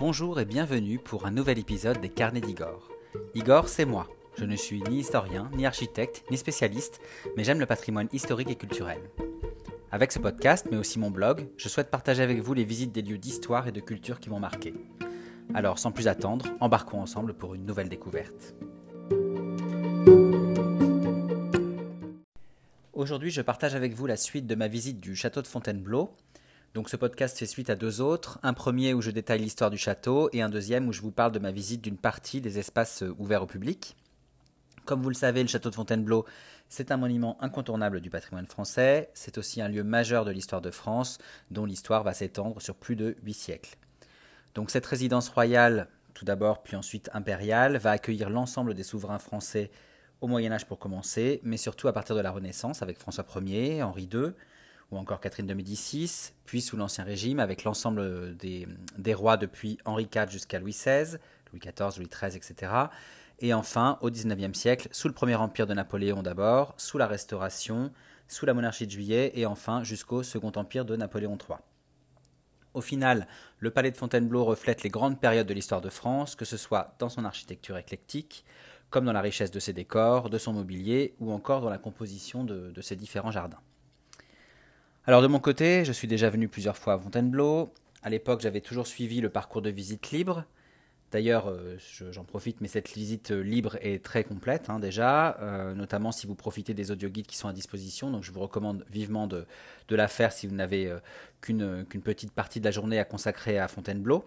Bonjour et bienvenue pour un nouvel épisode des Carnets d'Igor. Igor, c'est moi. Je ne suis ni historien, ni architecte, ni spécialiste, mais j'aime le patrimoine historique et culturel. Avec ce podcast, mais aussi mon blog, je souhaite partager avec vous les visites des lieux d'histoire et de culture qui m'ont marqué. Alors, sans plus attendre, embarquons ensemble pour une nouvelle découverte. Aujourd'hui, je partage avec vous la suite de ma visite du château de Fontainebleau, donc ce podcast fait suite à deux autres, un premier où je détaille l'histoire du château et un deuxième où je vous parle de ma visite d'une partie des espaces euh, ouverts au public. Comme vous le savez, le château de Fontainebleau, c'est un monument incontournable du patrimoine français, c'est aussi un lieu majeur de l'histoire de France, dont l'histoire va s'étendre sur plus de huit siècles. Donc cette résidence royale, tout d'abord puis ensuite impériale, va accueillir l'ensemble des souverains français au Moyen Âge pour commencer, mais surtout à partir de la Renaissance avec François Ier, Henri II, ou encore Catherine de Médicis, puis sous l'Ancien Régime avec l'ensemble des, rois depuis Henri IV jusqu'à Louis XVI, Louis XIV, Louis XIII, etc. Et enfin, au XIXe siècle, sous le Premier Empire de Napoléon d'abord, sous la Restauration, sous la monarchie de Juillet, et enfin jusqu'au Second Empire de Napoléon III. Au final, le palais de Fontainebleau reflète les grandes périodes de l'histoire de France, que ce soit dans son architecture éclectique, comme dans la richesse de ses décors, de son mobilier, ou encore dans la composition de ses différents jardins. Alors de mon côté, je suis déjà venu plusieurs fois à Fontainebleau. À l'époque, j'avais toujours suivi le parcours de visite libre. D'ailleurs, euh, j'en profite, mais cette visite euh, libre est très complète hein, déjà, euh, notamment si vous profitez des audioguides qui sont à disposition. Donc je vous recommande vivement de, la faire si vous n'avez qu'une petite partie de la journée à consacrer à Fontainebleau.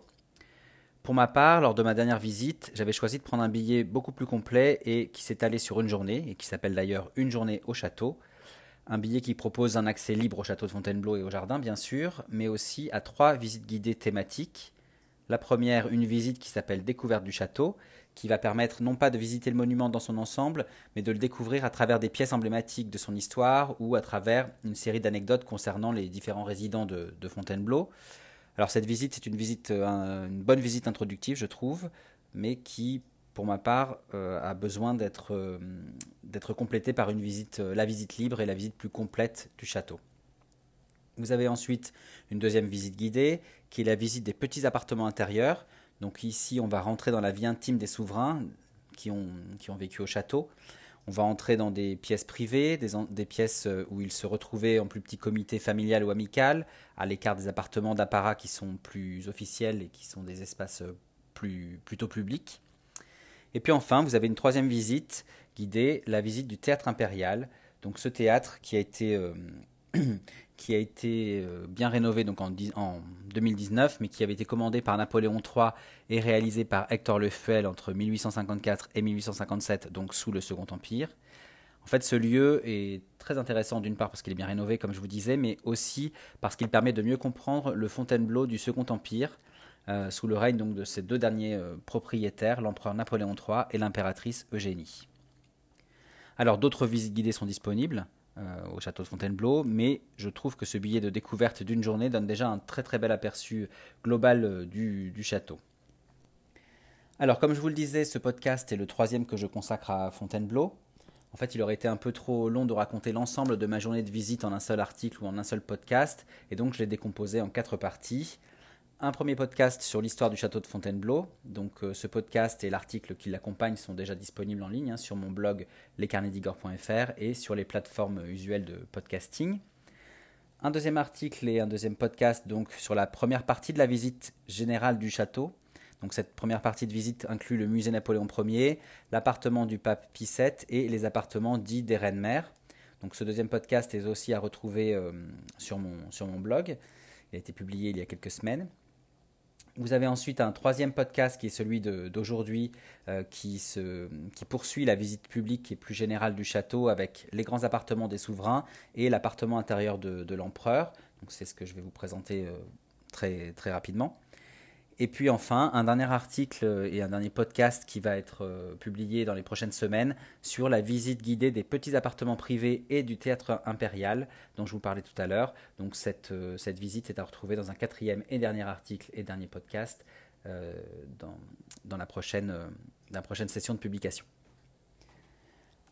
Pour ma part, lors de ma dernière visite, j'avais choisi de prendre un billet beaucoup plus complet et qui s'est allé sur une journée, et qui s'appelle d'ailleurs Une journée au château un billet qui propose un accès libre au château de Fontainebleau et au jardin, bien sûr, mais aussi à trois visites guidées thématiques. La première, une visite qui s'appelle Découverte du château, qui va permettre non pas de visiter le monument dans son ensemble, mais de le découvrir à travers des pièces emblématiques de son histoire ou à travers une série d'anecdotes concernant les différents résidents de, Fontainebleau. Alors cette visite, c'est une euh, une bonne visite introductive, je trouve, mais qui pour ma part, euh, a besoin euh, d'être complété par une visite, euh, la visite libre et la visite plus complète du château. Vous avez ensuite une deuxième visite guidée, qui est la visite des petits appartements intérieurs. Donc ici, on va rentrer dans la vie intime des souverains qui ont, qui ont vécu au château. On va entrer dans des pièces privées, des, des, pièces où ils se retrouvaient en plus petit comité familial ou amical, à l'écart des appartements d'apparat qui sont plus officiels et qui sont des espaces plus, plutôt publics. Et puis enfin, vous avez une troisième visite guidée, la visite du théâtre impérial. Donc ce théâtre qui a été, euh, qui a été euh, bien rénové donc en, en, 2019, mais qui avait été commandé par Napoléon III et réalisé par Hector Lefebvre entre 1854 et 1857, donc sous le Second Empire. En fait, ce lieu est très intéressant d'une part parce qu'il est bien rénové, comme je vous disais, mais aussi parce qu'il permet de mieux comprendre le Fontainebleau du Second Empire, euh, sous le règne de ces deux derniers euh, propriétaires, l'empereur Napoléon III et l'impératrice Eugénie. Alors d'autres visites guidées sont disponibles euh, au château de Fontainebleau, mais je trouve que ce billet de découverte d'une journée donne déjà un très très bel aperçu global du, du château. Alors comme je vous le disais, ce podcast est le troisième que je consacre à Fontainebleau. En fait, il aurait été un peu trop long de raconter l'ensemble de ma journée de visite en un seul article ou en un seul podcast, et donc je l'ai décomposé en quatre parties un premier podcast sur l'histoire du château de Fontainebleau. Donc euh, ce podcast et l'article qui l'accompagne sont déjà disponibles en ligne hein, sur mon blog lescarnedigor.fr et sur les plateformes usuelles de podcasting. Un deuxième article et un deuxième podcast donc sur la première partie de la visite générale du château. Donc cette première partie de visite inclut le musée Napoléon Ier, l'appartement du pape Pie VII et les appartements dits des reines-mères. Donc ce deuxième podcast est aussi à retrouver euh, sur, mon, sur mon blog. Il a été publié il y a quelques semaines. Vous avez ensuite un troisième podcast qui est celui d'aujourd'hui, euh, qui, poursuit la visite publique et plus générale du château avec les grands appartements des souverains et l'appartement intérieur de, l'empereur. C'est ce que je vais vous présenter euh, très rapidement. Et puis enfin, un dernier article et un dernier podcast qui va être euh, publié dans les prochaines semaines sur la visite guidée des petits appartements privés et du théâtre impérial dont je vous parlais tout à l'heure. Donc cette, euh, cette visite est à retrouver dans un quatrième et dernier article et dernier podcast euh, dans, dans la, prochaine, la prochaine session de publication.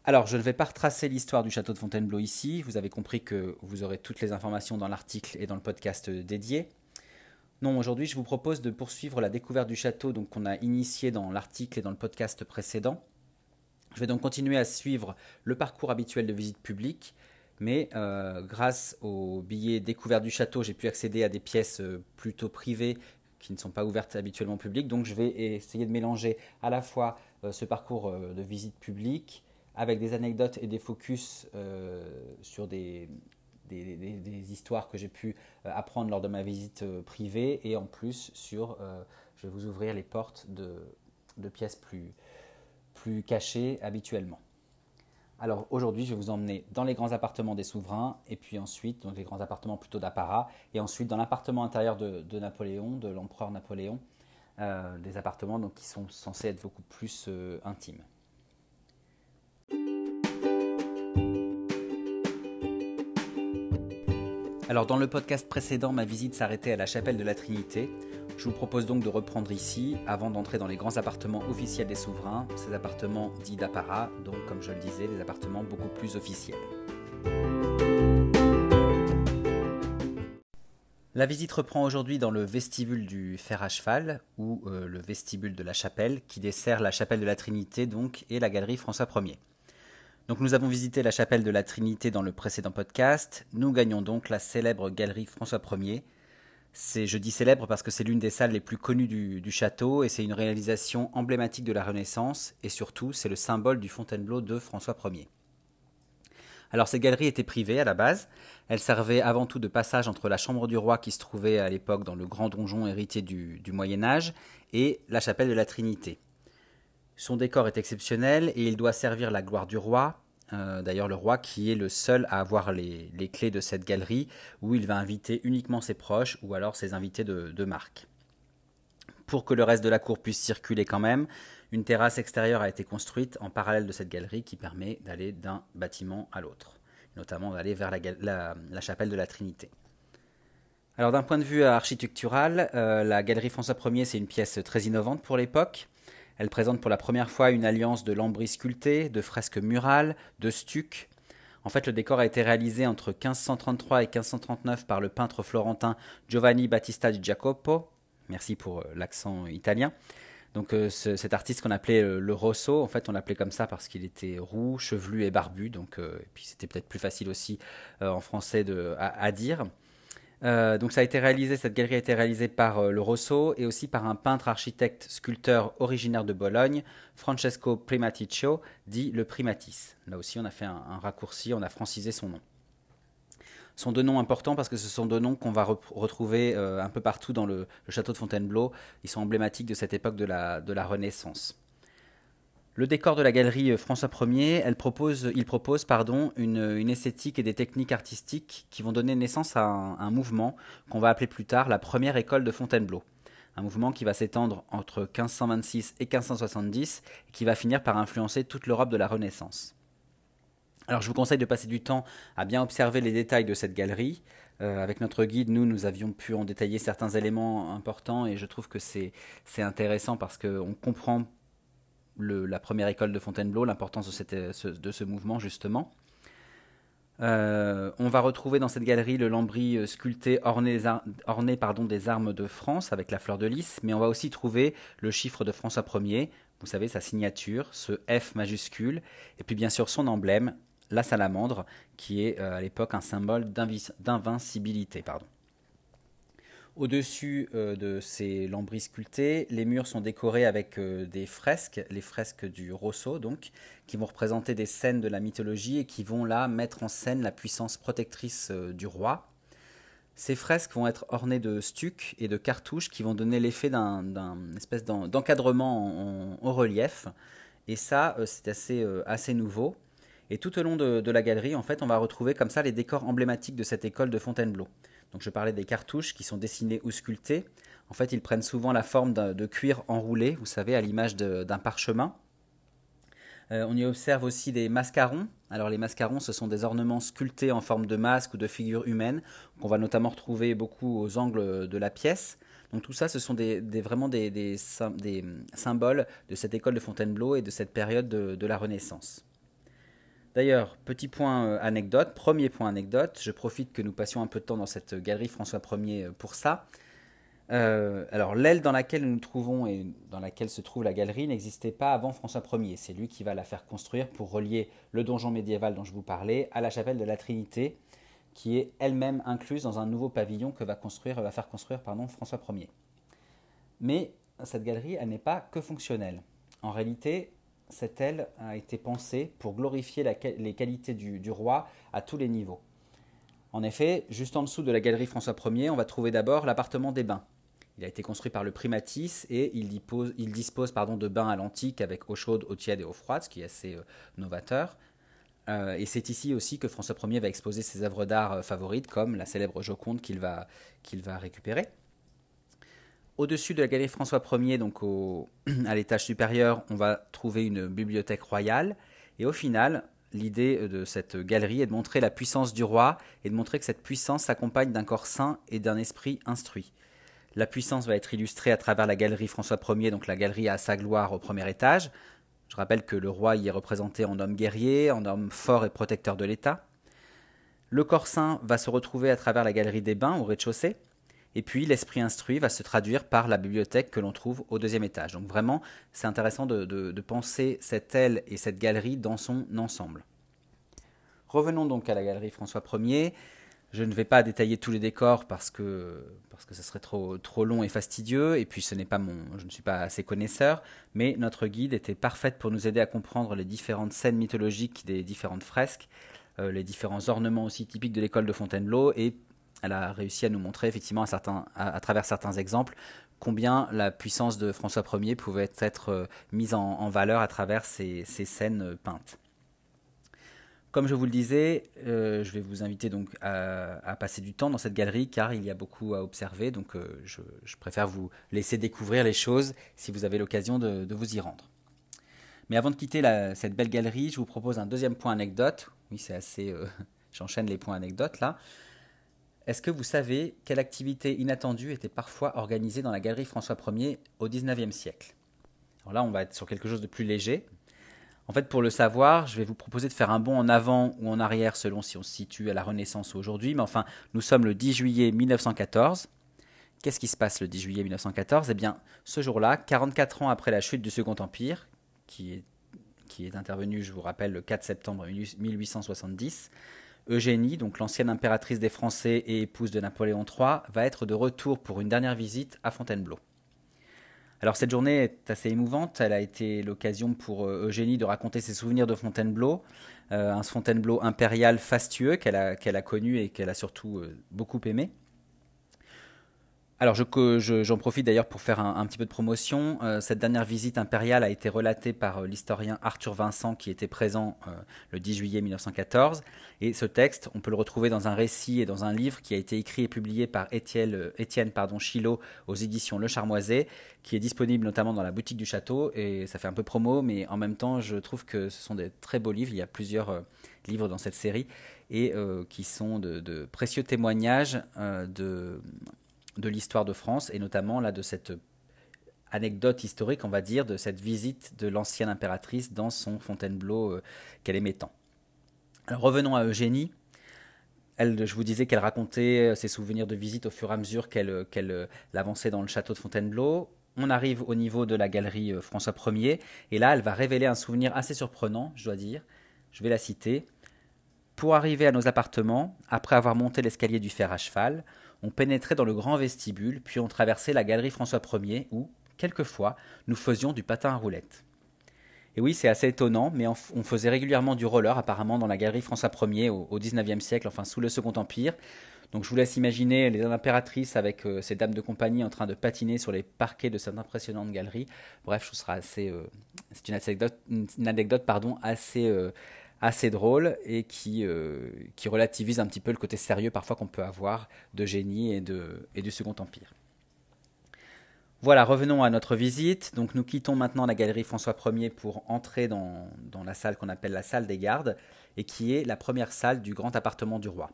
Alors, je ne vais pas retracer l'histoire du château de Fontainebleau ici. Vous avez compris que vous aurez toutes les informations dans l'article et dans le podcast dédié. Non, aujourd'hui, je vous propose de poursuivre la découverte du château donc qu'on a initié dans l'article et dans le podcast précédent. Je vais donc continuer à suivre le parcours habituel de visite publique, mais euh, grâce au billet découverte du château, j'ai pu accéder à des pièces euh, plutôt privées qui ne sont pas ouvertes habituellement au public. Donc je vais essayer de mélanger à la fois euh, ce parcours de visite publique avec des anecdotes et des focus sur des, des, histoires que j'ai pu apprendre lors de ma visite privée et en plus sur, je vais vous ouvrir les portes de, pièces plus, plus cachées habituellement. Alors aujourd'hui, je vais vous emmener dans les grands appartements des souverains, et puis ensuite, donc les grands appartements plutôt d'apparat, et ensuite dans l'appartement intérieur de, Napoléon, de l'empereur Napoléon, euh, des appartements donc, qui sont censés être beaucoup plus euh, intimes. Alors dans le podcast précédent, ma visite s'arrêtait à la chapelle de la Trinité. Je vous propose donc de reprendre ici avant d'entrer dans les grands appartements officiels des souverains, ces appartements dits d'apparat, donc comme je le disais, des appartements beaucoup plus officiels. La visite reprend aujourd'hui dans le vestibule du fer à cheval, ou euh, le vestibule de la chapelle, qui dessert la chapelle de la Trinité donc, et la galerie François Ier. Nous avons visité la chapelle de la Trinité dans le précédent podcast. Nous gagnons donc la célèbre galerie François Ier. C'est, je dis célèbre parce que c'est l'une des salles les plus connues du, château et c'est une réalisation emblématique de la Renaissance et surtout c'est le symbole du Fontainebleau de François Ier. Alors ces galeries étaient privées à la base, elles servaient avant tout de passage entre la chambre du roi qui se trouvait à l'époque dans le grand donjon héritier du, du Moyen Âge et la chapelle de la Trinité. Son décor est exceptionnel et il doit servir la gloire du roi. Euh, d'ailleurs, le roi qui est le seul à avoir les, clés de cette galerie où il va inviter uniquement ses proches ou alors ses invités de, marque. Pour que le reste de la cour puisse circuler quand même, une terrasse extérieure a été construite en parallèle de cette galerie qui permet d'aller d'un bâtiment à l'autre, notamment d'aller vers la, chapelle de la Trinité. Alors d'un point de vue architectural, euh, la galerie François Ier c'est une pièce très innovante pour l'époque. Elle présente pour la première fois une alliance de lambris sculptés, de fresques murales, de stucs. En fait, le décor a été réalisé entre 1533 et 1539 par le peintre florentin Giovanni Battista di Jacopo. Merci pour euh, l'accent italien. Donc euh, cet artiste qu'on appelait euh, le Rosso, en fait on l'appelait comme ça parce qu'il était roux, chevelu et barbu, donc puis c'était peut-être plus facile aussi en français à, dire. Euh, donc ça a été réalisé, cette galerie a été réalisée par euh, le Rosso et aussi par un peintre architecte sculpteur originaire de Bologne, Francesco Primaticcio, dit le Primatis. Là aussi on a fait un, raccourci, on a francisé son nom. Ce sont deux noms importants parce que ce sont deux noms qu'on va retrouver euh, un peu partout dans le, château de Fontainebleau. Ils sont emblématiques de cette époque de la Renaissance. Le décor de la galerie euh, François Ier, propose, il propose une, esthétique et des techniques artistiques qui vont donner naissance à un, mouvement qu'on va appeler plus tard la première école de Fontainebleau. Un mouvement qui va s'étendre entre 1526 et 1570 et qui va finir par influencer toute l'Europe de la Renaissance. Alors je vous conseille de passer du temps à bien observer les détails de cette galerie. Euh, avec notre guide, nous, nous avions pu en détailler certains éléments importants et je trouve que c'est intéressant parce qu'on comprend la première école de Fontainebleau, l'importance de, ce, mouvement justement. Euh, on va retrouver dans cette galerie le lambris euh, sculpté orné, pardon, des armes de France avec la fleur de lys, mais on va aussi trouver le chiffre de François Ier, vous savez, sa signature, ce F majuscule, et puis bien sûr son emblème, la salamandre, qui est euh, à l'époque un symbole d'invincibilité. Pardon. Au-dessus euh, de ces lambris sculptés, les murs sont décorés avec euh, des fresques, les fresques du Rosso donc, qui vont représenter des scènes de la mythologie et qui vont là mettre en scène la puissance protectrice euh, du roi. Ces fresques vont être ornées de stucs et de cartouches qui vont donner l'effet d'un espèce d'encadrement en, relief. Et ça, c'est assez, assez nouveau. Et tout au long de, de, la galerie, en fait, on va retrouver comme ça les décors emblématiques de cette école de Fontainebleau. Je parlais des cartouches qui sont dessinées ou sculptées. En fait, ils prennent souvent la forme de cuir enroulé, vous savez, à l'image d'un parchemin. Euh, on y observe aussi des mascarons. Alors les mascarons, ce sont des ornements sculptés en forme de masque ou de figure humaine, qu'on va notamment retrouver beaucoup aux angles de la pièce. Donc tout ça, ce sont vraiment des, symboles de cette école de Fontainebleau et de cette période de la Renaissance. D'ailleurs, petit point euh, anecdote, premier point anecdote, je profite que nous passions un peu de temps dans cette galerie François Ier euh, pour ça. Euh, alors l'aile dans laquelle nous nous trouvons et dans laquelle se trouve la galerie n'existait pas avant François Ier. C'est lui qui va la faire construire pour relier le donjon médiéval dont je vous parlais à la chapelle de la Trinité, qui est elle-même incluse dans un nouveau pavillon que va, construire, va faire construire pardon, François Ier. Mais cette galerie, elle n'est pas que fonctionnelle. En réalité, cette aile a été pensée pour glorifier les qualités du roi à tous les niveaux. En effet, juste en dessous de la galerie François Ier, on va trouver d'abord l'appartement des bains. Il a été construit par le primatis et il dispose, de bains à l'antique avec eau chaude, eau tiède et eau froide, ce qui est assez euh, novateur. Euh, et c'est ici aussi que François Ier va exposer ses œuvres d'art euh, favorites, comme la célèbre Joconde qu'il va récupérer. Au-dessus de la galerie François Ier, donc à l'étage supérieur, on va trouver une bibliothèque royale. Et au final, l'idée de cette galerie est de montrer la puissance du roi et de montrer que cette puissance s'accompagne d'un corps saint et d'un esprit instruit. La puissance va être illustrée à travers la galerie François Ier, donc la galerie à sa gloire au premier étage. Je rappelle que le roi y est représenté en homme guerrier, en homme fort et protecteur de l'État. Le corps saint va se retrouver à travers la galerie des bains au rez-de-chaussée. Et puis l'esprit instruit va se traduire par la bibliothèque que l'on trouve au deuxième étage. Donc vraiment, c'est intéressant de, penser cette aile et cette galerie dans son ensemble. Revenons donc à la galerie François Ier. Je ne vais pas détailler tous les décors parce que, parce que ce serait trop, trop long et fastidieux, et puis ce n'est pas mon, je ne suis pas assez connaisseur, mais notre guide était parfaite pour nous aider à comprendre les différentes scènes mythologiques des différentes fresques, euh, les différents ornements aussi typiques de l'école de Fontainebleau, et elle a réussi à nous montrer effectivement à, travers certains exemples combien la puissance de François Ier pouvait être euh, mise en, valeur à travers ces, scènes euh, peintes. Comme je vous le disais, euh, je vais vous inviter donc à, passer du temps dans cette galerie car il y a beaucoup à observer, donc je, préfère vous laisser découvrir les choses si vous avez l'occasion de, vous y rendre. Mais avant de quitter cette belle galerie, je vous propose un deuxième point anecdote. Oui, c'est assez. J'enchaîne les points anecdotes là. Est-ce que vous savez quelle activité inattendue était parfois organisée dans la galerie François Ier au XIXe siècle? Alors là, on va être sur quelque chose de plus léger. En fait, pour le savoir, je vais vous proposer de faire un bond en avant ou en arrière selon si on se situe à la Renaissance ou aujourd'hui. Mais enfin, nous sommes le 10 juillet 1914. Qu'est-ce qui se passe le 10 juillet 1914 Eh bien, ce jour-là, 44 ans après la chute du Second Empire, qui est, qui est intervenu, je vous rappelle, le 4 septembre 1870, Eugénie, donc l'ancienne impératrice des Français et épouse de Napoléon III, va être de retour pour une dernière visite à Fontainebleau. Alors cette journée est assez émouvante, elle a été l'occasion pour euh, Eugénie de raconter ses souvenirs de Fontainebleau, euh, un Fontainebleau impérial fastueux qu'elle a, connu et qu'elle a surtout euh, beaucoup aimé. Alors j'en profite d'ailleurs pour faire un, petit peu de promotion. Euh, cette dernière visite impériale a été relatée par euh, l'historien Arthur Vincent qui était présent euh, le 10 juillet 1914. Et ce texte, on peut le retrouver dans un récit et dans un livre qui a été écrit et publié par Étienne, Étienne aux éditions Le Charmoiset, qui est disponible notamment dans la boutique du château. Et ça fait un peu promo, mais en même temps, je trouve que ce sont des très beaux livres. Il y a plusieurs livres dans cette série et qui sont de précieux témoignages de de l'histoire de France et notamment là de cette anecdote historique, on va dire, de cette visite de l'ancienne impératrice dans son Fontainebleau euh, qu'elle aimait tant. Revenons à Eugénie. Elle, je vous disais qu'elle racontait euh, ses souvenirs de visite au fur et à mesure qu'elle euh, avançait dans le château de Fontainebleau. On arrive au niveau de la galerie François Ier, et là, elle va révéler un souvenir assez surprenant, je dois dire. Je vais la citer. Pour arriver à nos appartements, après avoir monté l'escalier du fer à cheval, on pénétrait dans le grand vestibule, puis on traversait la galerie François Ier, où, quelquefois, nous faisions du patin à roulettes. Et oui, c'est assez étonnant, mais on, faisait régulièrement du roller, apparemment, dans la galerie François Ier au, XIXe siècle, enfin sous le Second Empire. Donc je vous laisse imaginer les impératrices avec euh, ces dames de compagnie en train de patiner sur les parquets de cette impressionnante galerie. Bref, je sera assez. Euh, c'est une anecdote, une anecdote pardon, assez, euh, assez drôle et qui, euh, qui relativise un petit peu le côté sérieux parfois qu'on peut avoir de génie et, du Second Empire. Voilà, revenons à notre visite. Donc nous quittons maintenant la galerie François Ier pour entrer dans, dans la salle qu'on appelle la salle des gardes et qui est la première salle du grand appartement du roi.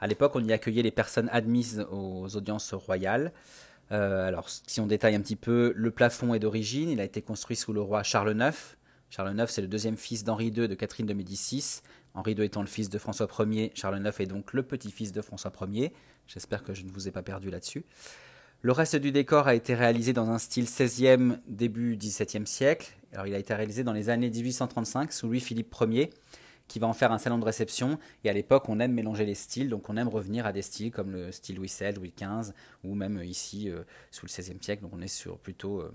À l'époque, on y accueillait les personnes admises aux audiences royales. Euh, alors, si on détaille un petit peu, le plafond est d'origine. Il a été construit sous le roi Charles IX Charles IX, c'est le deuxième fils d'Henri II de Catherine de Médicis. Henri II étant le fils de François Ier, Charles IX est donc le petit-fils de François Ier. J'espère que je ne vous ai pas perdu là-dessus. Le reste du décor a été réalisé dans un style 16e, début 17e siècle. Alors, il a été réalisé dans les années 1835 sous Louis-Philippe Ier, qui va en faire un salon de réception. Et à l'époque, on aime mélanger les styles, donc on aime revenir à des styles comme le style Louis XVI, Louis XV, ou même ici, euh, sous le XVIe siècle. Donc on est sur plutôt. Euh,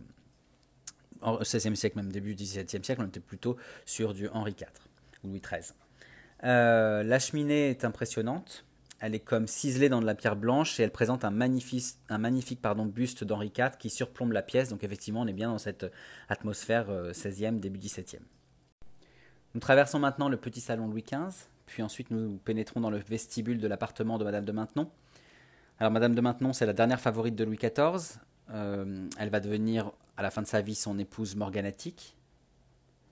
au XVIe siècle, même début XVIIe siècle, on était plutôt sur du Henri IV ou Louis XIII. Euh, la cheminée est impressionnante. Elle est comme ciselée dans de la pierre blanche et elle présente un magnifique, un magnifique pardon, buste d'Henri IV qui surplombe la pièce. Donc effectivement, on est bien dans cette atmosphère 16e, début 17e. Nous traversons maintenant le petit salon Louis XV, puis ensuite nous pénétrons dans le vestibule de l'appartement de Madame de Maintenon. Alors Madame de Maintenon, c'est la dernière favorite de Louis XIV. Euh, elle va devenir à la fin de sa vie son épouse morganatique.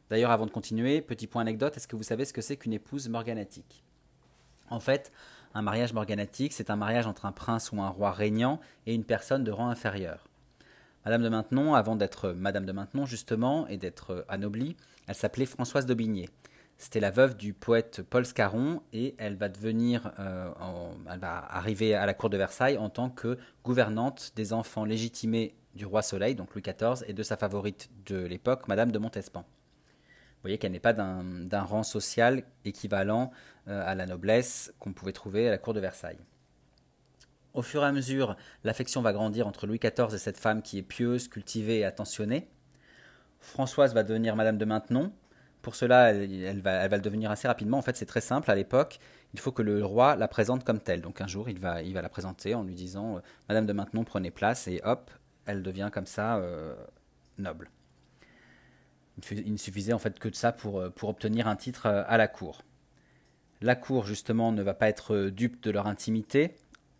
D'ailleurs, avant de continuer, petit point anecdote, est-ce que vous savez ce que c'est qu'une épouse morganatique? En fait, un mariage morganatique, c'est un mariage entre un prince ou un roi régnant et une personne de rang inférieur. Madame de Maintenon, avant d'être Madame de Maintenon justement et d'être anoblie, elle s'appelait Françoise d'Aubigné. C'était la veuve du poète Paul Scarron et elle va devenir, euh, elle va arriver à la cour de Versailles en tant que gouvernante des enfants légitimés du roi Soleil, donc Louis XIV, et de sa favorite de l'époque, Madame de Montespan. Vous voyez qu'elle n'est pas d'un rang social équivalent euh, à la noblesse qu'on pouvait trouver à la cour de Versailles. Au fur et à mesure, l'affection va grandir entre Louis XIV et cette femme qui est pieuse, cultivée et attentionnée. Françoise va devenir Madame de Maintenon. Pour cela, elle, va, le devenir assez rapidement. En fait, c'est très simple. À l'époque, il faut que le roi la présente comme telle. Donc un jour, il va, la présenter en lui disant euh, Madame de Maintenon, prenez place. Et hop, elle devient comme ça euh, noble. Il ne suffisait en fait que de ça pour, euh, obtenir un titre à la cour. La cour, justement, ne va pas être dupe de leur intimité.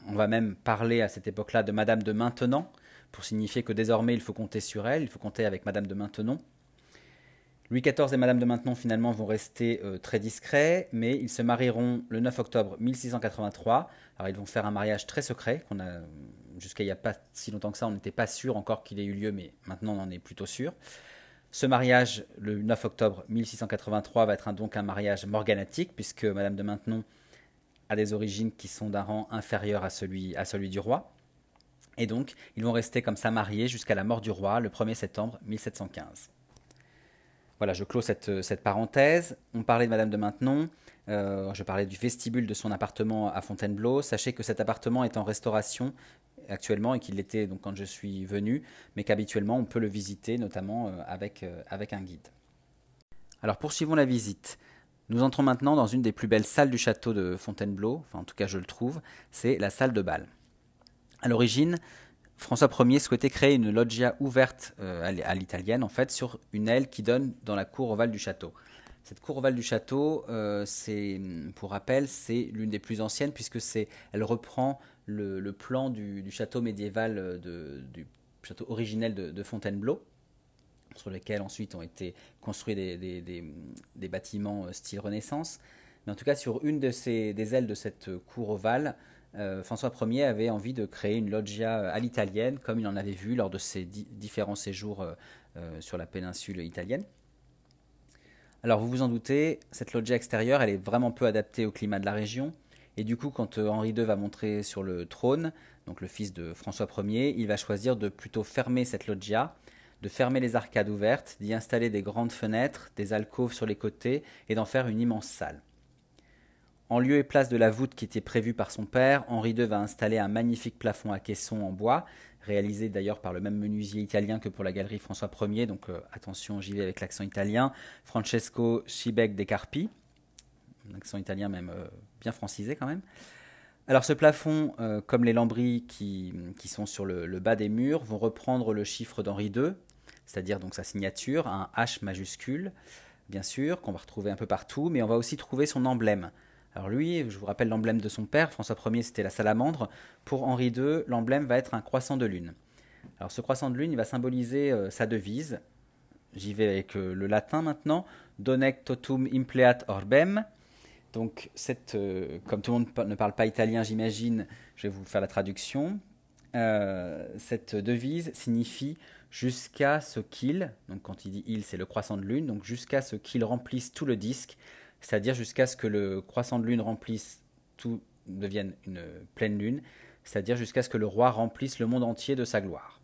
On va même parler à cette époque-là de Madame de Maintenant, pour signifier que désormais il faut compter sur elle, il faut compter avec Madame de Maintenon. Louis XIV et Madame de Maintenon finalement vont rester euh, très discrets, mais ils se marieront le 9 octobre 1683. Alors ils vont faire un mariage très secret, qu'on a jusqu'à il n'y a pas si longtemps que ça, on n'était pas sûr encore qu'il ait eu lieu, mais maintenant on en est plutôt sûr. Ce mariage, le 9 octobre 1683, va être donc un mariage morganatique, puisque Madame de Maintenon a des origines qui sont d'un rang inférieur à celui, à celui du roi. Et donc, ils vont rester comme ça mariés jusqu'à la mort du roi le 1er septembre 1715. Voilà, je clôt cette, cette parenthèse. On parlait de Madame de Maintenon. Euh, je parlais du vestibule de son appartement à Fontainebleau. Sachez que cet appartement est en restauration actuellement et qu'il l'était donc quand je suis venu, mais qu'habituellement on peut le visiter, notamment euh, avec, euh, avec un guide. Alors poursuivons la visite. Nous entrons maintenant dans une des plus belles salles du château de Fontainebleau, enfin en tout cas je le trouve, c'est la salle de bal. À l'origine, François Ier souhaitait créer une loggia ouverte euh, à l'italienne, en fait, sur une aile qui donne dans la cour ovale du château. Cette cour ovale du château, c'est, pour rappel, c'est l'une des plus anciennes puisque c'est, elle reprend le, plan du, château médiéval euh, du château originel de, Fontainebleau, sur lequel ensuite ont été construits des, bâtiments style Renaissance. Mais en tout cas, sur une de ces, des ailes de cette cour ovale, euh, François Ier avait envie de créer une loggia euh, à l'italienne, comme il en avait vu lors de ses différents séjours euh, sur la péninsule italienne. Alors vous vous en doutez, cette loggia extérieure, elle est vraiment peu adaptée au climat de la région. Et du coup, quand Henri II va montrer sur le trône, donc le fils de François Ier, il va choisir de plutôt fermer cette loggia, de fermer les arcades ouvertes, d'y installer des grandes fenêtres, des alcôves sur les côtés et d'en faire une immense salle. En lieu et place de la voûte qui était prévue par son père, Henri II va installer un magnifique plafond à caisson en bois, réalisé d'ailleurs par le même menuisier italien que pour la galerie François Ier, donc euh, attention, j'y vais avec l'accent italien, Francesco Scibec de Carpi, accent italien même euh, bien francisé quand même. Alors ce plafond, euh, comme les lambris qui, sont sur le, bas des murs, vont reprendre le chiffre d'Henri II, c'est-à-dire donc sa signature, un H majuscule, bien sûr, qu'on va retrouver un peu partout, mais on va aussi trouver son emblème. Alors lui, je vous rappelle l'emblème de son père, François Ier c'était la salamandre. Pour Henri II, l'emblème va être un croissant de lune. Alors ce croissant de lune, il va symboliser euh, sa devise. J'y vais avec le latin maintenant. Donec totum impleat orbem. Donc, cette, euh, comme tout le monde ne parle pas italien, j'imagine, je vais vous faire la traduction. cette devise signifie jusqu'à ce qu'il, donc quand il dit il, c'est le croissant de lune, donc jusqu'à ce qu'il remplisse tout le disque c'est-à-dire jusqu'à ce que le croissant de lune remplisse tout, devienne une pleine lune, c'est-à-dire jusqu'à ce que le roi remplisse le monde entier de sa gloire.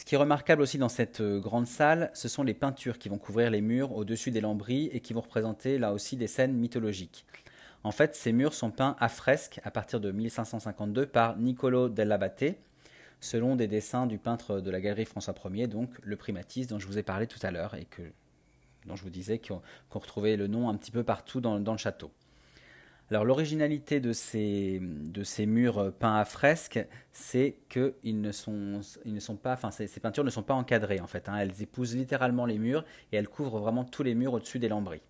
Ce qui est remarquable aussi dans cette euh, grande salle, ce sont les peintures qui vont couvrir les murs au-dessus des lambris et qui vont représenter là aussi des scènes mythologiques. En fait, ces murs sont peints à fresque à partir de 1552 par Niccolo dell'Abate, selon des dessins du peintre de la galerie François Ier, donc le primatis dont je vous ai parlé tout à l'heure et dont je vous disais qu'on retrouvait le nom un petit peu partout dans, le château. Alors l'originalité de ces, murs peints à fresque, c'est que ces, peintures ne sont pas encadrées en fait. Hein. elles épousent littéralement les murs et elles couvrent vraiment tous les murs au-dessus des lambris.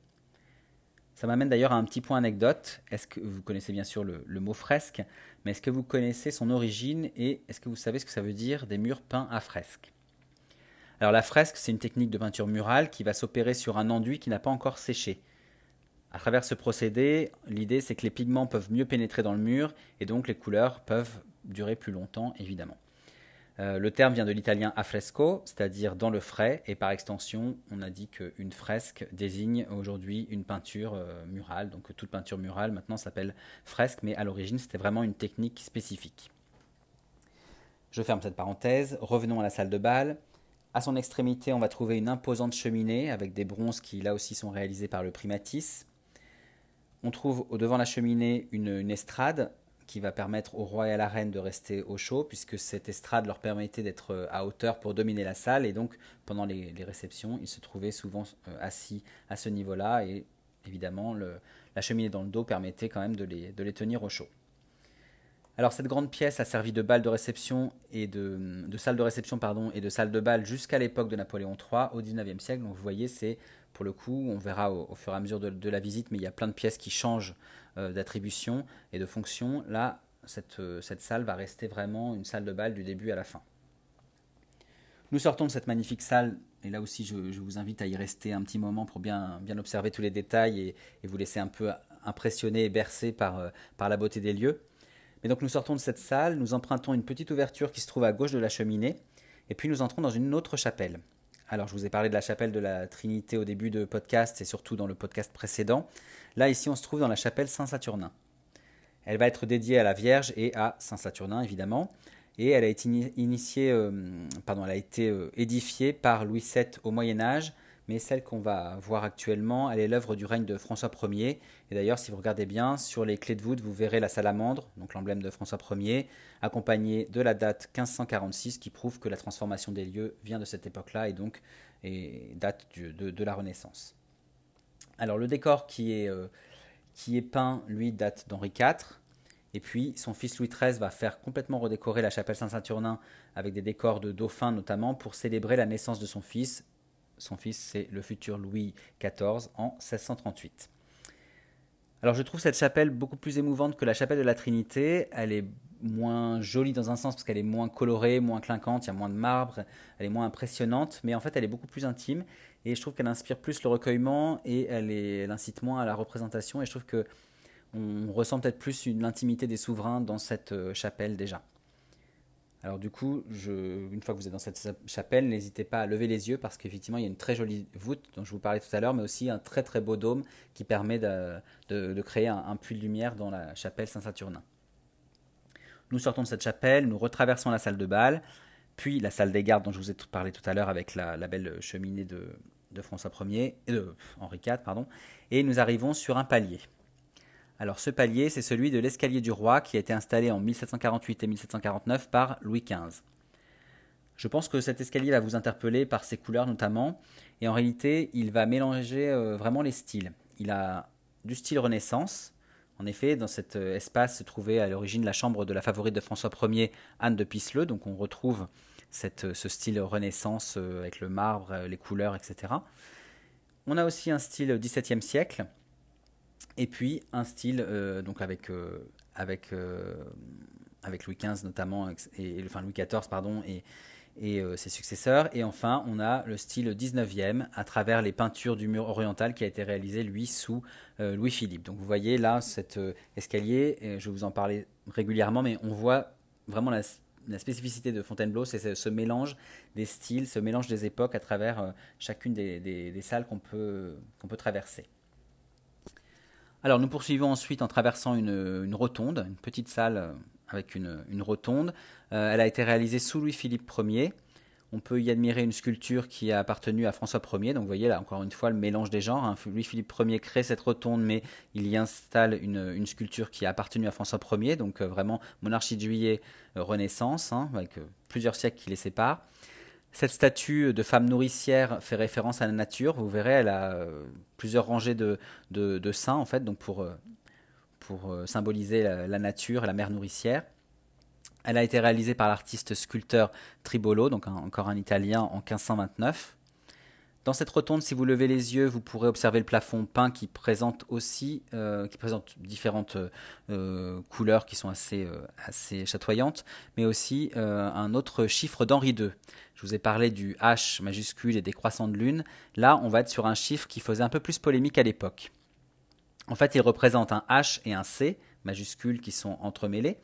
Ça m'amène d'ailleurs à un petit point anecdote. Est-ce que vous connaissez bien sûr le, mot fresque, mais est-ce que vous connaissez son origine et est-ce que vous savez ce que ça veut dire des murs peints à fresque Alors la fresque, c'est une technique de peinture murale qui va s'opérer sur un enduit qui n'a pas encore séché. À travers ce procédé, l'idée c'est que les pigments peuvent mieux pénétrer dans le mur et donc les couleurs peuvent durer plus longtemps évidemment. Euh, le terme vient de l'italien affresco, c'est-à-dire dans le frais, et par extension, on a dit qu'une fresque désigne aujourd'hui une peinture euh, murale. Donc toute peinture murale maintenant s'appelle fresque, mais à l'origine c'était vraiment une technique spécifique. Je ferme cette parenthèse, revenons à la salle de bal. À son extrémité, on va trouver une imposante cheminée avec des bronzes qui là aussi sont réalisés par le primatis. On trouve au devant la cheminée une estrade qui va permettre au roi et à la reine de rester au chaud, puisque cette estrade leur permettait d'être euh, à hauteur pour dominer la salle, et donc pendant les, réceptions, ils se trouvaient souvent euh, assis à ce niveau-là, et évidemment, la cheminée dans le dos permettait quand même de les, tenir au chaud. Alors cette grande pièce a servi de de réception et de, salle de réception et de salle de bal jusqu'à l'époque de Napoléon III au XIXe siècle. Donc vous voyez, c'est pour le coup, on verra au, fur et à mesure de, la visite, mais il y a plein de pièces qui changent euh, d'attribution et de fonction. Là, euh, cette, salle va rester vraiment une salle de bal du début à la fin. Nous sortons de cette magnifique salle, et là aussi je, vous invite à y rester un petit moment pour bien, observer tous les détails et, vous laisser un peu impressionner et par, euh, par la beauté des lieux. Mais donc nous sortons de cette salle, nous empruntons une petite ouverture qui se trouve à gauche de la cheminée, et puis nous entrons dans une autre chapelle. Alors, je vous ai parlé de la chapelle de la Trinité au début de podcast et surtout dans le podcast précédent. Là, ici, on se trouve dans la chapelle Saint-Saturnin. Elle va être dédiée à la Vierge et à Saint-Saturnin, évidemment. Et elle a été initiée, euh, elle a été euh, édifiée par Louis VII au Moyen Âge mais celle qu'on va voir actuellement, elle est l'œuvre du règne de François Ier. Et d'ailleurs, si vous regardez bien, sur les clés de voûte, vous verrez la salamandre, donc l'emblème de François Ier, accompagnée de la date 1546, qui prouve que la transformation des lieux vient de cette époque-là et donc date de, la Renaissance. Alors le décor qui est, euh, qui est peint, lui, date d'Henri IV. Et puis son fils Louis XIII va faire complètement redécorer la chapelle Saint-Saturnin avec des décors de dauphins notamment pour célébrer la naissance de son fils son fils, c'est le futur Louis XIV en 1638. Alors je trouve cette chapelle beaucoup plus émouvante que la chapelle de la Trinité. Elle est moins jolie dans un sens parce qu'elle est moins colorée, moins clinquante, il y a moins de marbre, elle est moins impressionnante, mais en fait elle est beaucoup plus intime et je trouve qu'elle inspire plus le recueillement et elle, elle incite moins à la représentation et je trouve que on ressent peut-être plus une intimité des souverains dans cette euh, chapelle déjà. Alors du coup, une fois que vous êtes dans cette chapelle, n'hésitez pas à lever les yeux parce qu'effectivement, il y a une très jolie voûte dont je vous parlais tout à l'heure, mais aussi un très très beau dôme qui permet de, créer un, puits de lumière dans la chapelle Saint-Saturnin. Nous sortons de cette chapelle, nous retraversons la salle de bal, puis la salle des gardes dont je vous ai parlé tout à l'heure avec la, belle cheminée de, François Ier, de Henri IV, pardon, et nous arrivons sur un palier. Alors ce palier, c'est celui de l'escalier du roi qui a été installé en 1748 et 1749 par Louis XV. Je pense que cet escalier va vous interpeller par ses couleurs notamment, et en réalité, il va mélanger euh, vraiment les styles. Il a du style Renaissance. En effet, dans cet euh, espace se trouvait à l'origine la chambre de la favorite de François Ier, Anne de Pisseleu, donc on retrouve cette, ce style Renaissance euh, avec le marbre, les couleurs, etc. On a aussi un style XVIIe siècle, et puis un style euh, donc avec, euh, avec, euh, avec Louis XV notamment, et, enfin Louis XIV pardon, et, et ses successeurs. Et enfin, on a le style 19e à travers les peintures du mur oriental qui a été réalisé, lui, sous Louis-Philippe. Donc vous voyez là cet escalier, et je vous en parlais régulièrement, mais on voit vraiment la, spécificité de Fontainebleau, c'est ce mélange des styles, ce mélange des époques à travers chacune des, des, des salles qu'on peut, qu'on peut traverser. Alors nous poursuivons ensuite en traversant une, rotonde, une petite salle euh, avec une, rotonde. Euh, elle a été réalisée sous Louis-Philippe Ier. On peut y admirer une sculpture qui a appartenu à François Ier. Donc vous voyez là encore une fois le mélange des genres. Hein. Louis-Philippe Ier crée cette rotonde, mais il y installe une, sculpture qui a appartenu à François Ier. Donc vraiment monarchie de juillet, Renaissance, hein, avec plusieurs siècles qui les séparent. Cette statue de femme nourricière fait référence à la nature. Vous verrez, elle a euh, plusieurs rangées de, de, seins, en fait, donc pour, euh, pour euh, symboliser la, nature et la mère nourricière. Elle a été réalisée par l'artiste sculpteur Tribolo, donc encore un Italien, en 1529. Dans cette rotonde, si vous levez les yeux, vous pourrez observer le plafond peint qui présente aussi, euh, différentes euh, couleurs qui sont assez, euh, chatoyantes, mais aussi un autre chiffre d'Henri II. Je vous ai parlé du H majuscule et des croissants de lune. Là, on va être sur un chiffre qui faisait un peu plus polémique à l'époque. En fait, il représente un H et un C majuscules qui sont entremêlés.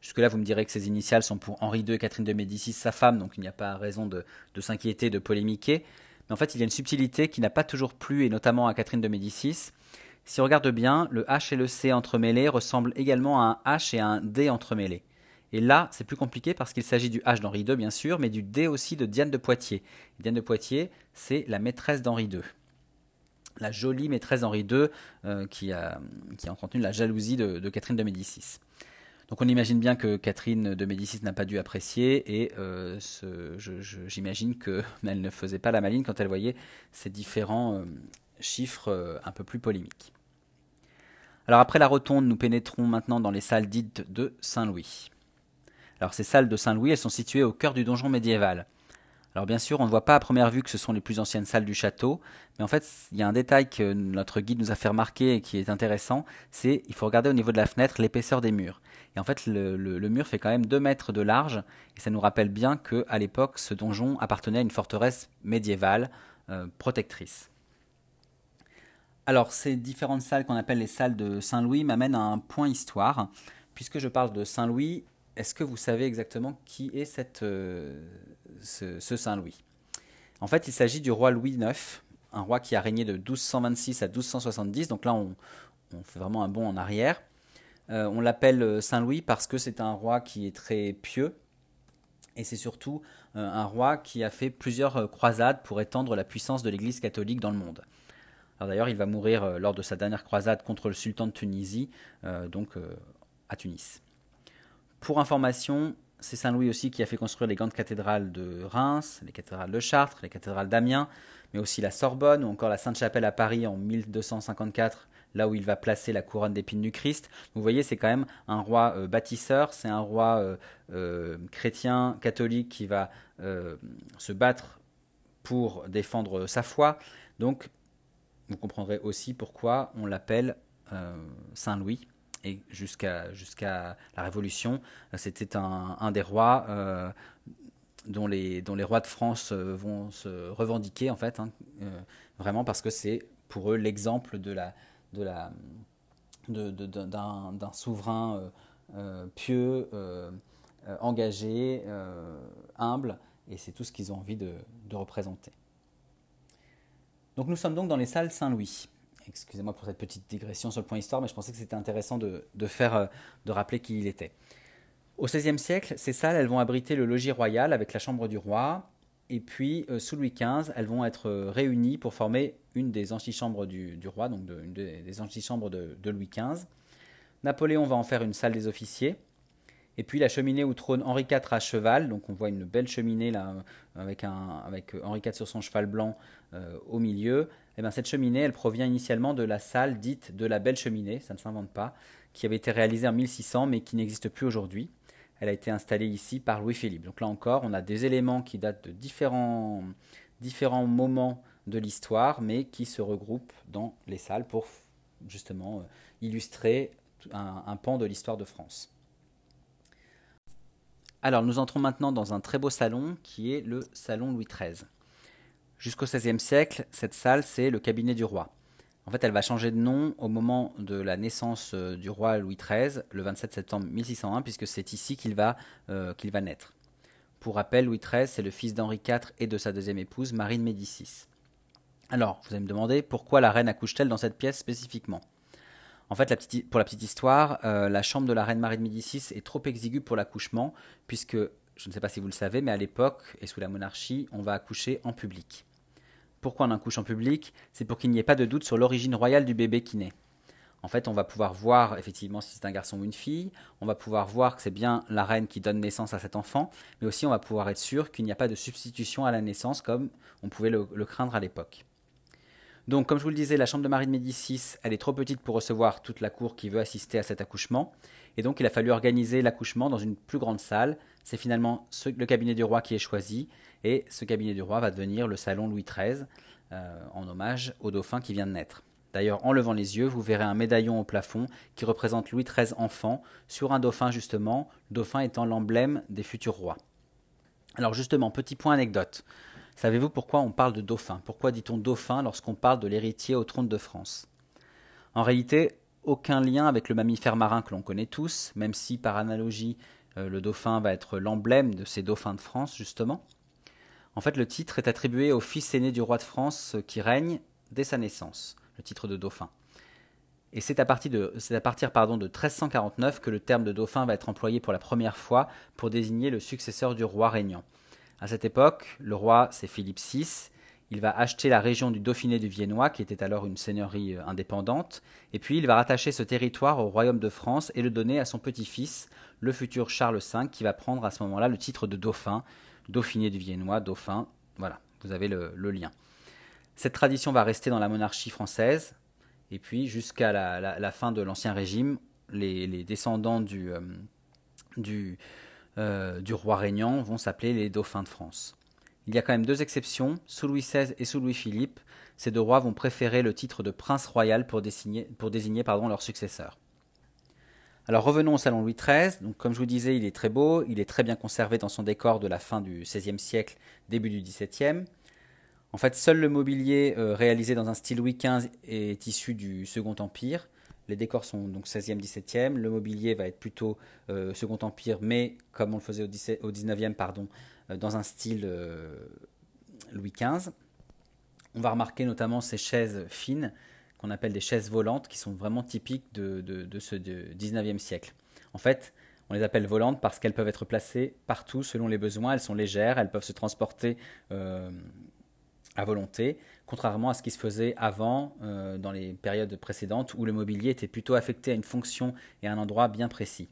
Jusque-là, vous me direz que ces initiales sont pour Henri II Catherine de Médicis, sa femme, donc il n'y a pas raison de s'inquiéter, de polémiquer. Mais en fait, il y a une subtilité qui n'a pas toujours plu, et notamment à Catherine de Médicis. Si on regarde bien, le H et le C entremêlés ressemblent également à un H et à un D entremêlés. Et là, c'est plus compliqué parce qu'il s'agit du H d'Henri II, bien sûr, mais du D aussi de Diane de Poitiers. Diane de Poitiers, c'est la maîtresse d'Henri II. La jolie maîtresse d'Henri II euh, qui, a, qui la jalousie de Catherine de Médicis. Donc on imagine bien que Catherine de Médicis n'a pas dû apprécier et euh, j'imagine qu'elle ne faisait pas la maline quand elle voyait ces différents euh, chiffres euh, un peu plus polémiques. Alors après la rotonde, nous pénétrons maintenant dans les salles dites de Saint-Louis. Alors ces salles de Saint-Louis, elles sont situées au cœur du donjon médiéval. Alors bien sûr, on ne voit pas à première vue que ce sont les plus anciennes salles du château, mais en fait, il y a un détail que notre guide nous a fait remarquer et qui est intéressant, c'est il faut regarder au niveau de la fenêtre l'épaisseur des murs. Et en fait, le, mur fait quand même 2 mètres de large, et ça nous rappelle bien qu'à l'époque, ce donjon appartenait à une forteresse médiévale euh, protectrice. Alors, ces différentes salles qu'on appelle les salles de Saint-Louis m'amènent à un point histoire. Puisque je parle de Saint-Louis, est-ce que vous savez exactement qui est euh, ce, Saint-Louis? En fait, il s'agit du roi Louis IX, un roi qui a régné de 1226 à 1270, donc là on, fait vraiment un bond en arrière. Euh, on l'appelle euh, Saint-Louis parce que c'est un roi qui est très pieux, et c'est surtout un roi qui a fait plusieurs croisades pour étendre la puissance de l'Église catholique dans le monde. D'ailleurs, il va mourir lors de sa dernière croisade contre le sultan de Tunisie, donc à Tunis. Pour information, c'est Saint-Louis aussi qui a fait construire les grandes cathédrales de Reims, les cathédrales de Chartres, les cathédrales d'Amiens, mais aussi la Sorbonne ou encore la Sainte-Chapelle à Paris en 1254, là où il va placer la couronne d'épines du Christ. Vous voyez, c'est quand même un roi euh, bâtisseur, c'est un roi euh, euh, chrétien, catholique qui va se battre pour défendre sa foi. Donc, vous comprendrez aussi pourquoi on l'appelle Saint-Louis et jusqu'à jusqu'à la Révolution, c'était un, des rois dont, les, dont les rois de France vont se revendiquer, en fait, hein, vraiment parce que c'est pour eux l'exemple de la, d'un, souverain pieux, engagé, humble, et c'est tout ce qu'ils ont envie de, représenter. Donc nous sommes donc dans les salles Saint-Louis. Excusez-moi pour cette petite digression sur le point histoire, mais je pensais que c'était intéressant de, faire, euh, de rappeler qui il était. Au XVIe siècle, ces salles, vont abriter le logis royal avec la chambre du roi, et puis euh, sous Louis XV, elles vont être euh, réunies pour former une des antichambres du, du roi, donc une des antichambres de, de, Louis XV. Napoléon va en faire une salle des officiers, et puis la cheminée où trône Henri IV à cheval, donc on voit une belle cheminée là avec, avec Henri IV sur son cheval blanc au milieu, eh bien, cette cheminée, elle provient initialement de la salle dite de la Belle Cheminée, ça ne s'invente pas, qui avait été réalisée en 1600 mais qui n'existe plus aujourd'hui. Elle a été installée ici par Louis-Philippe. Donc là encore, on a des éléments qui datent de différents, moments de l'histoire, mais qui se regroupent dans les salles pour justement euh, illustrer un, un pan de l'histoire de France. Alors nous entrons maintenant dans un très beau salon qui est le salon Louis XIII. Jusqu'au XVIe siècle, cette salle, c'est le cabinet du roi. En fait, elle va changer de nom au moment de la naissance euh, du roi Louis XIII, le 27 septembre 1601, puisque c'est ici qu'il va, euh, qu'il va naître. Pour rappel, Louis XIII, c'est le fils d'Henri IV et de sa deuxième épouse, Marie de Médicis. Alors, vous allez me demander pourquoi la reine accouche-t-elle dans cette pièce spécifiquement? En fait, pour la petite histoire, euh, la chambre de la reine Marie de Médicis est trop exiguë pour l'accouchement, puisque, je ne sais pas si vous le savez, mais à l'époque et sous la monarchie, on va accoucher en public. Pourquoi on accouche en public C'est pour qu'il n'y ait pas de doute sur l'origine royale du bébé qui naît. En fait, on va pouvoir voir effectivement si c'est un garçon ou une fille, on va pouvoir voir que c'est bien la reine qui donne naissance à cet enfant, mais aussi on va pouvoir être sûr qu'il n'y a pas de substitution à la naissance comme on pouvait le craindre à l'époque. Donc, comme je vous le disais, la chambre de Marie de Médicis, elle est trop petite pour recevoir toute la cour qui veut assister à cet accouchement. Et donc, il a fallu organiser l'accouchement dans une plus grande salle. C'est finalement le cabinet du roi qui est choisi. Et ce cabinet du roi va devenir le salon Louis XIII, euh, en hommage au dauphin qui vient de naître. D'ailleurs, en levant les yeux, vous verrez un médaillon au plafond qui représente Louis XIII enfant sur un dauphin justement, le dauphin étant l'emblème des futurs rois. Alors justement, petit point anecdote. Savez-vous pourquoi on parle de dauphin? Pourquoi dit-on dauphin lorsqu'on parle de l'héritier au trône de France? En réalité, aucun lien avec le mammifère marin que l'on connaît tous, même si par analogie euh, le dauphin va être l'emblème de ces dauphins de France, justement. En fait, le titre est attribué au fils aîné du roi de France euh, qui règne dès sa naissance, le titre de dauphin. Et c'est à partir, de, à partir pardon, de 1349 que le terme de dauphin va être employé pour la première fois pour désigner le successeur du roi régnant. À cette époque, le roi, c'est Philippe VI. Il va acheter la région du Dauphiné du Viennois, qui était alors une seigneurie euh, indépendante, et puis il va rattacher ce territoire au royaume de France et le donner à son petit-fils, le futur Charles V, qui va prendre à ce moment-là le titre de dauphin, Dauphiné du Viennois, dauphin. Voilà, vous avez le, lien. Cette tradition va rester dans la monarchie française, et puis jusqu'à la, fin de l'Ancien Régime, les, descendants du, euh, du, euh, du roi régnant vont s'appeler les dauphins de France. Il y a quand même deux exceptions, sous Louis XVI et sous Louis-Philippe, ces deux rois vont préférer le titre de prince royal pour désigner, pour désigner pardon, leur successeur. Alors revenons au salon Louis XIII. Comme je vous disais, il est très beau, il est très bien conservé dans son décor de la fin du XVIe siècle, début du XVIIe. En fait, seul le mobilier euh, réalisé dans un style Louis XV est issu du Second Empire. Les décors sont donc 16e, 17e. Le mobilier va être plutôt euh, Second Empire, mais comme on le faisait au, 19e, pardon, euh, dans un style Louis XV. On va remarquer notamment ces chaises fines, qu'on appelle des chaises volantes, qui sont vraiment typiques de, ce 19e siècle. En fait, on les appelle volantes parce qu'elles peuvent être placées partout selon les besoins. Elles sont légères, elles peuvent se transporter à volonté, contrairement à ce qui se faisait avant, euh, dans les périodes précédentes, où le mobilier était plutôt affecté à une fonction et à un endroit bien précis.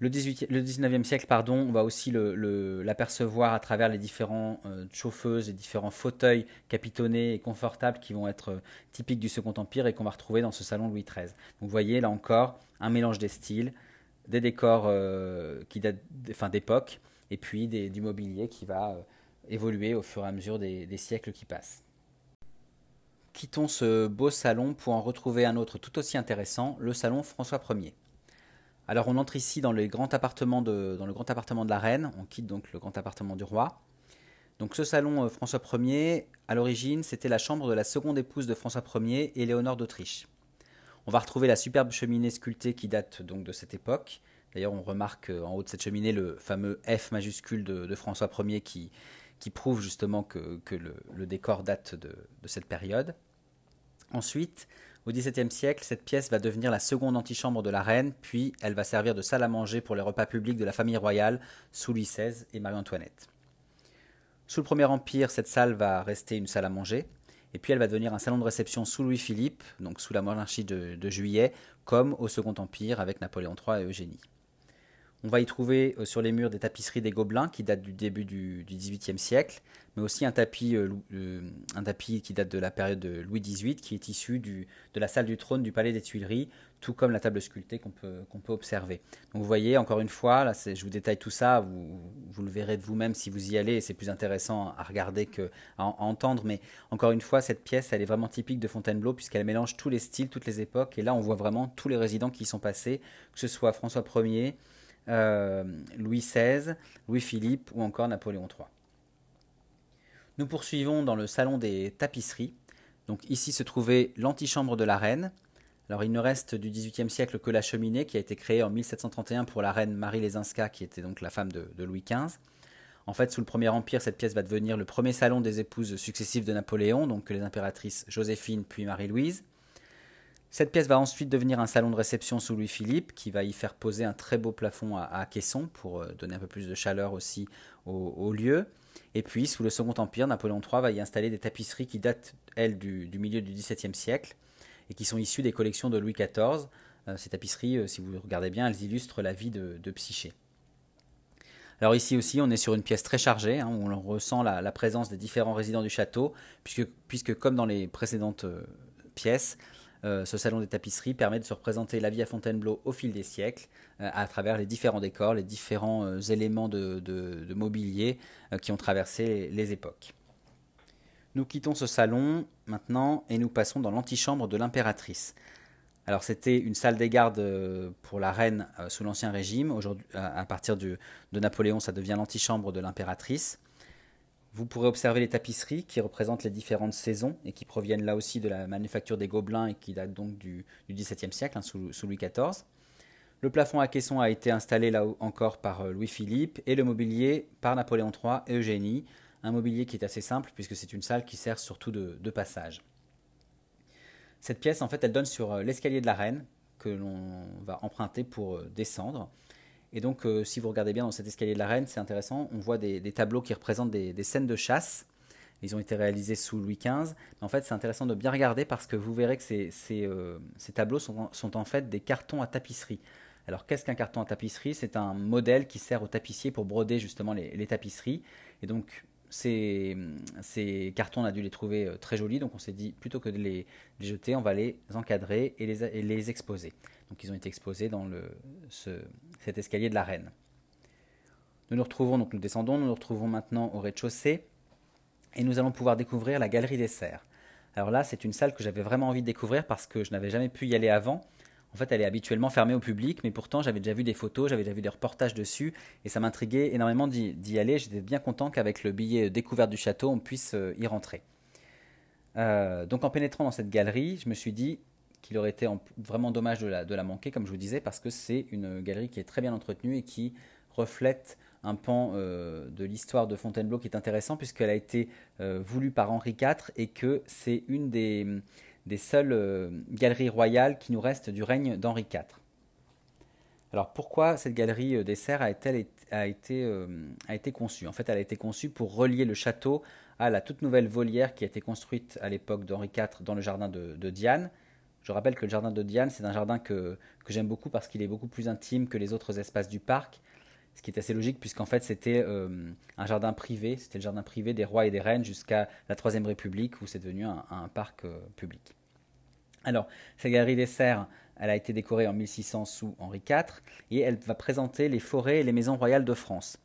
Le, 18, le 19e siècle, pardon, on va aussi l'apercevoir à travers les différents euh, chauffeuses et différents fauteuils capitonnés et confortables qui vont être euh, typiques du Second Empire et qu'on va retrouver dans ce salon Louis XIII. Vous voyez là encore un mélange des styles, des décors qui datent d'époque, et puis du mobilier qui va évoluer au fur et à mesure des, siècles qui passent. Quittons ce beau salon pour en retrouver un autre tout aussi intéressant, le salon François Ier. Alors on entre ici dans, le grand appartement de, dans le grand appartement de la reine, on quitte donc le grand appartement du roi. Donc ce salon euh, François Ier, à l'origine, c'était la chambre de la seconde épouse de François Ier, Éléonore d'Autriche. On va retrouver la superbe cheminée sculptée qui date donc de cette époque. D'ailleurs, on remarque euh, en haut de cette cheminée le fameux F majuscule de François Ier qui, qui prouve justement que, le, décor date de, cette période. Ensuite, au XVIIe siècle, cette pièce va devenir la seconde antichambre de la reine, puis elle va servir de salle à manger pour les repas publics de la famille royale sous Louis XVI et Marie-Antoinette. Sous le Premier Empire, cette salle va rester une salle à manger, et puis elle va devenir un salon de réception sous Louis-Philippe, donc sous la monarchie de, Juillet, comme au Second Empire avec Napoléon III et Eugénie. On va y trouver euh, sur les murs des tapisseries des Gobelins qui datent du début du XVIIIe siècle, mais aussi un tapis, euh, euh, un tapis qui date de la période de Louis XVIII, qui est issu de la salle du trône du Palais des Tuileries, tout comme la table sculptée qu'on peut, peut observer. Donc vous voyez, encore une fois, là, je vous détaille tout ça, vous, vous le verrez de vous-même si vous y allez, c'est plus intéressant à regarder qu'à entendre, mais encore une fois, cette pièce, elle est vraiment typique de Fontainebleau, puisqu'elle mélange tous les styles, toutes les époques, et là, on voit vraiment tous les résidents qui y sont passés, que ce soit François Ier, euh, Louis XVI, Louis-Philippe ou encore Napoléon III. Nous poursuivons dans le salon des tapisseries. Donc ici se trouvait l'antichambre de la reine. Alors il ne reste du XVIIIe siècle que la cheminée qui a été créée en 1731 pour la reine Marie Lesinska qui était donc la femme de, de Louis XV. En fait, sous le Premier Empire, cette pièce va devenir le premier salon des épouses successives de Napoléon, donc les impératrices Joséphine puis Marie-Louise. Cette pièce va ensuite devenir un salon de réception sous Louis-Philippe, qui va y faire poser un très beau plafond à, caisson pour euh, donner un peu plus de chaleur aussi au, lieu. Et puis, sous le Second Empire, Napoléon III va y installer des tapisseries qui datent, elles, du, milieu du XVIIe siècle et qui sont issues des collections de Louis XIV. Euh, ces tapisseries, euh, si vous regardez bien, elles illustrent la vie de, Psyché. Alors ici aussi, on est sur une pièce très chargée, hein, où on ressent la, présence des différents résidents du château, puisque, puisque comme dans les précédentes pièces, euh, ce salon des tapisseries permet de se représenter la vie à Fontainebleau au fil des siècles, euh, à travers les différents décors, les différents euh, éléments de, mobilier qui ont traversé les, époques. Nous quittons ce salon maintenant et nous passons dans l'antichambre de l'impératrice. Alors c'était une salle des gardes pour la reine sous l'Ancien Régime. Aujourd'hui, à partir de Napoléon, ça devient l'antichambre de l'impératrice. Vous pourrez observer les tapisseries qui représentent les différentes saisons et qui proviennent là aussi de la manufacture des Gobelins et qui datent donc du, XVIIe siècle, hein, sous, Louis XIV. Le plafond à caisson a été installé là encore par euh, Louis-Philippe et le mobilier par Napoléon III et Eugénie. Un mobilier qui est assez simple puisque c'est une salle qui sert surtout de, de passage. Cette pièce, en fait, elle donne sur euh, l'escalier de la reine que l'on va emprunter pour euh, descendre. Et donc, euh, si vous regardez bien dans cet escalier de la reine, c'est intéressant. On voit des, tableaux qui représentent des, scènes de chasse. Ils ont été réalisés sous Louis XV. Mais en fait, c'est intéressant de bien regarder parce que vous verrez que ces, euh, tableaux sont, en fait des cartons à tapisserie. Alors, qu'est-ce qu'un carton à tapisserie? C'est un modèle qui sert aux tapissiers pour broder justement les, tapisseries. Et donc, ces, cartons, on a dû les trouver euh, très jolis. Donc, on s'est dit, plutôt que de les, jeter, on va les encadrer et les, exposer. Donc ils ont été exposés dans le, cet escalier de la reine. Nous nous retrouvons, donc nous descendons, nous nous retrouvons maintenant au rez-de-chaussée et nous allons pouvoir découvrir la galerie des serres. Alors là, c'est une salle que j'avais vraiment envie de découvrir parce que je n'avais jamais pu y aller avant. En fait, elle est habituellement fermée au public, mais pourtant j'avais déjà vu des photos, j'avais déjà vu des reportages dessus, et ça m'intriguait énormément d'y aller. J'étais bien content qu'avec le billet découverte du château, on puisse euh, y rentrer. Euh, donc en pénétrant dans cette galerie, je me suis dit, qu'il aurait été vraiment dommage de la, manquer, comme je vous disais, parce que c'est une galerie qui est très bien entretenue et qui reflète un pan euh, de l'histoire de Fontainebleau qui est intéressant puisqu'elle a été euh, voulue par Henri IV et que c'est une des, seules euh, galeries royales qui nous restent du règne d'Henri IV. Alors pourquoi cette galerie des serres a, été, a été conçue? En fait, elle a été conçue pour relier le château à la toute nouvelle volière qui a été construite à l'époque d'Henri IV dans le jardin de Diane je rappelle que le jardin de Diane, c'est un jardin que, j'aime beaucoup parce qu'il est beaucoup plus intime que les autres espaces du parc, ce qui est assez logique puisqu'en fait c'était euh, un jardin privé, c'était le jardin privé des rois et des reines jusqu'à la Troisième République où c'est devenu un, parc euh, public. Alors, cette galerie des serres, elle a été décorée en 1600 sous Henri IV et elle va présenter les forêts et les maisons royales de France.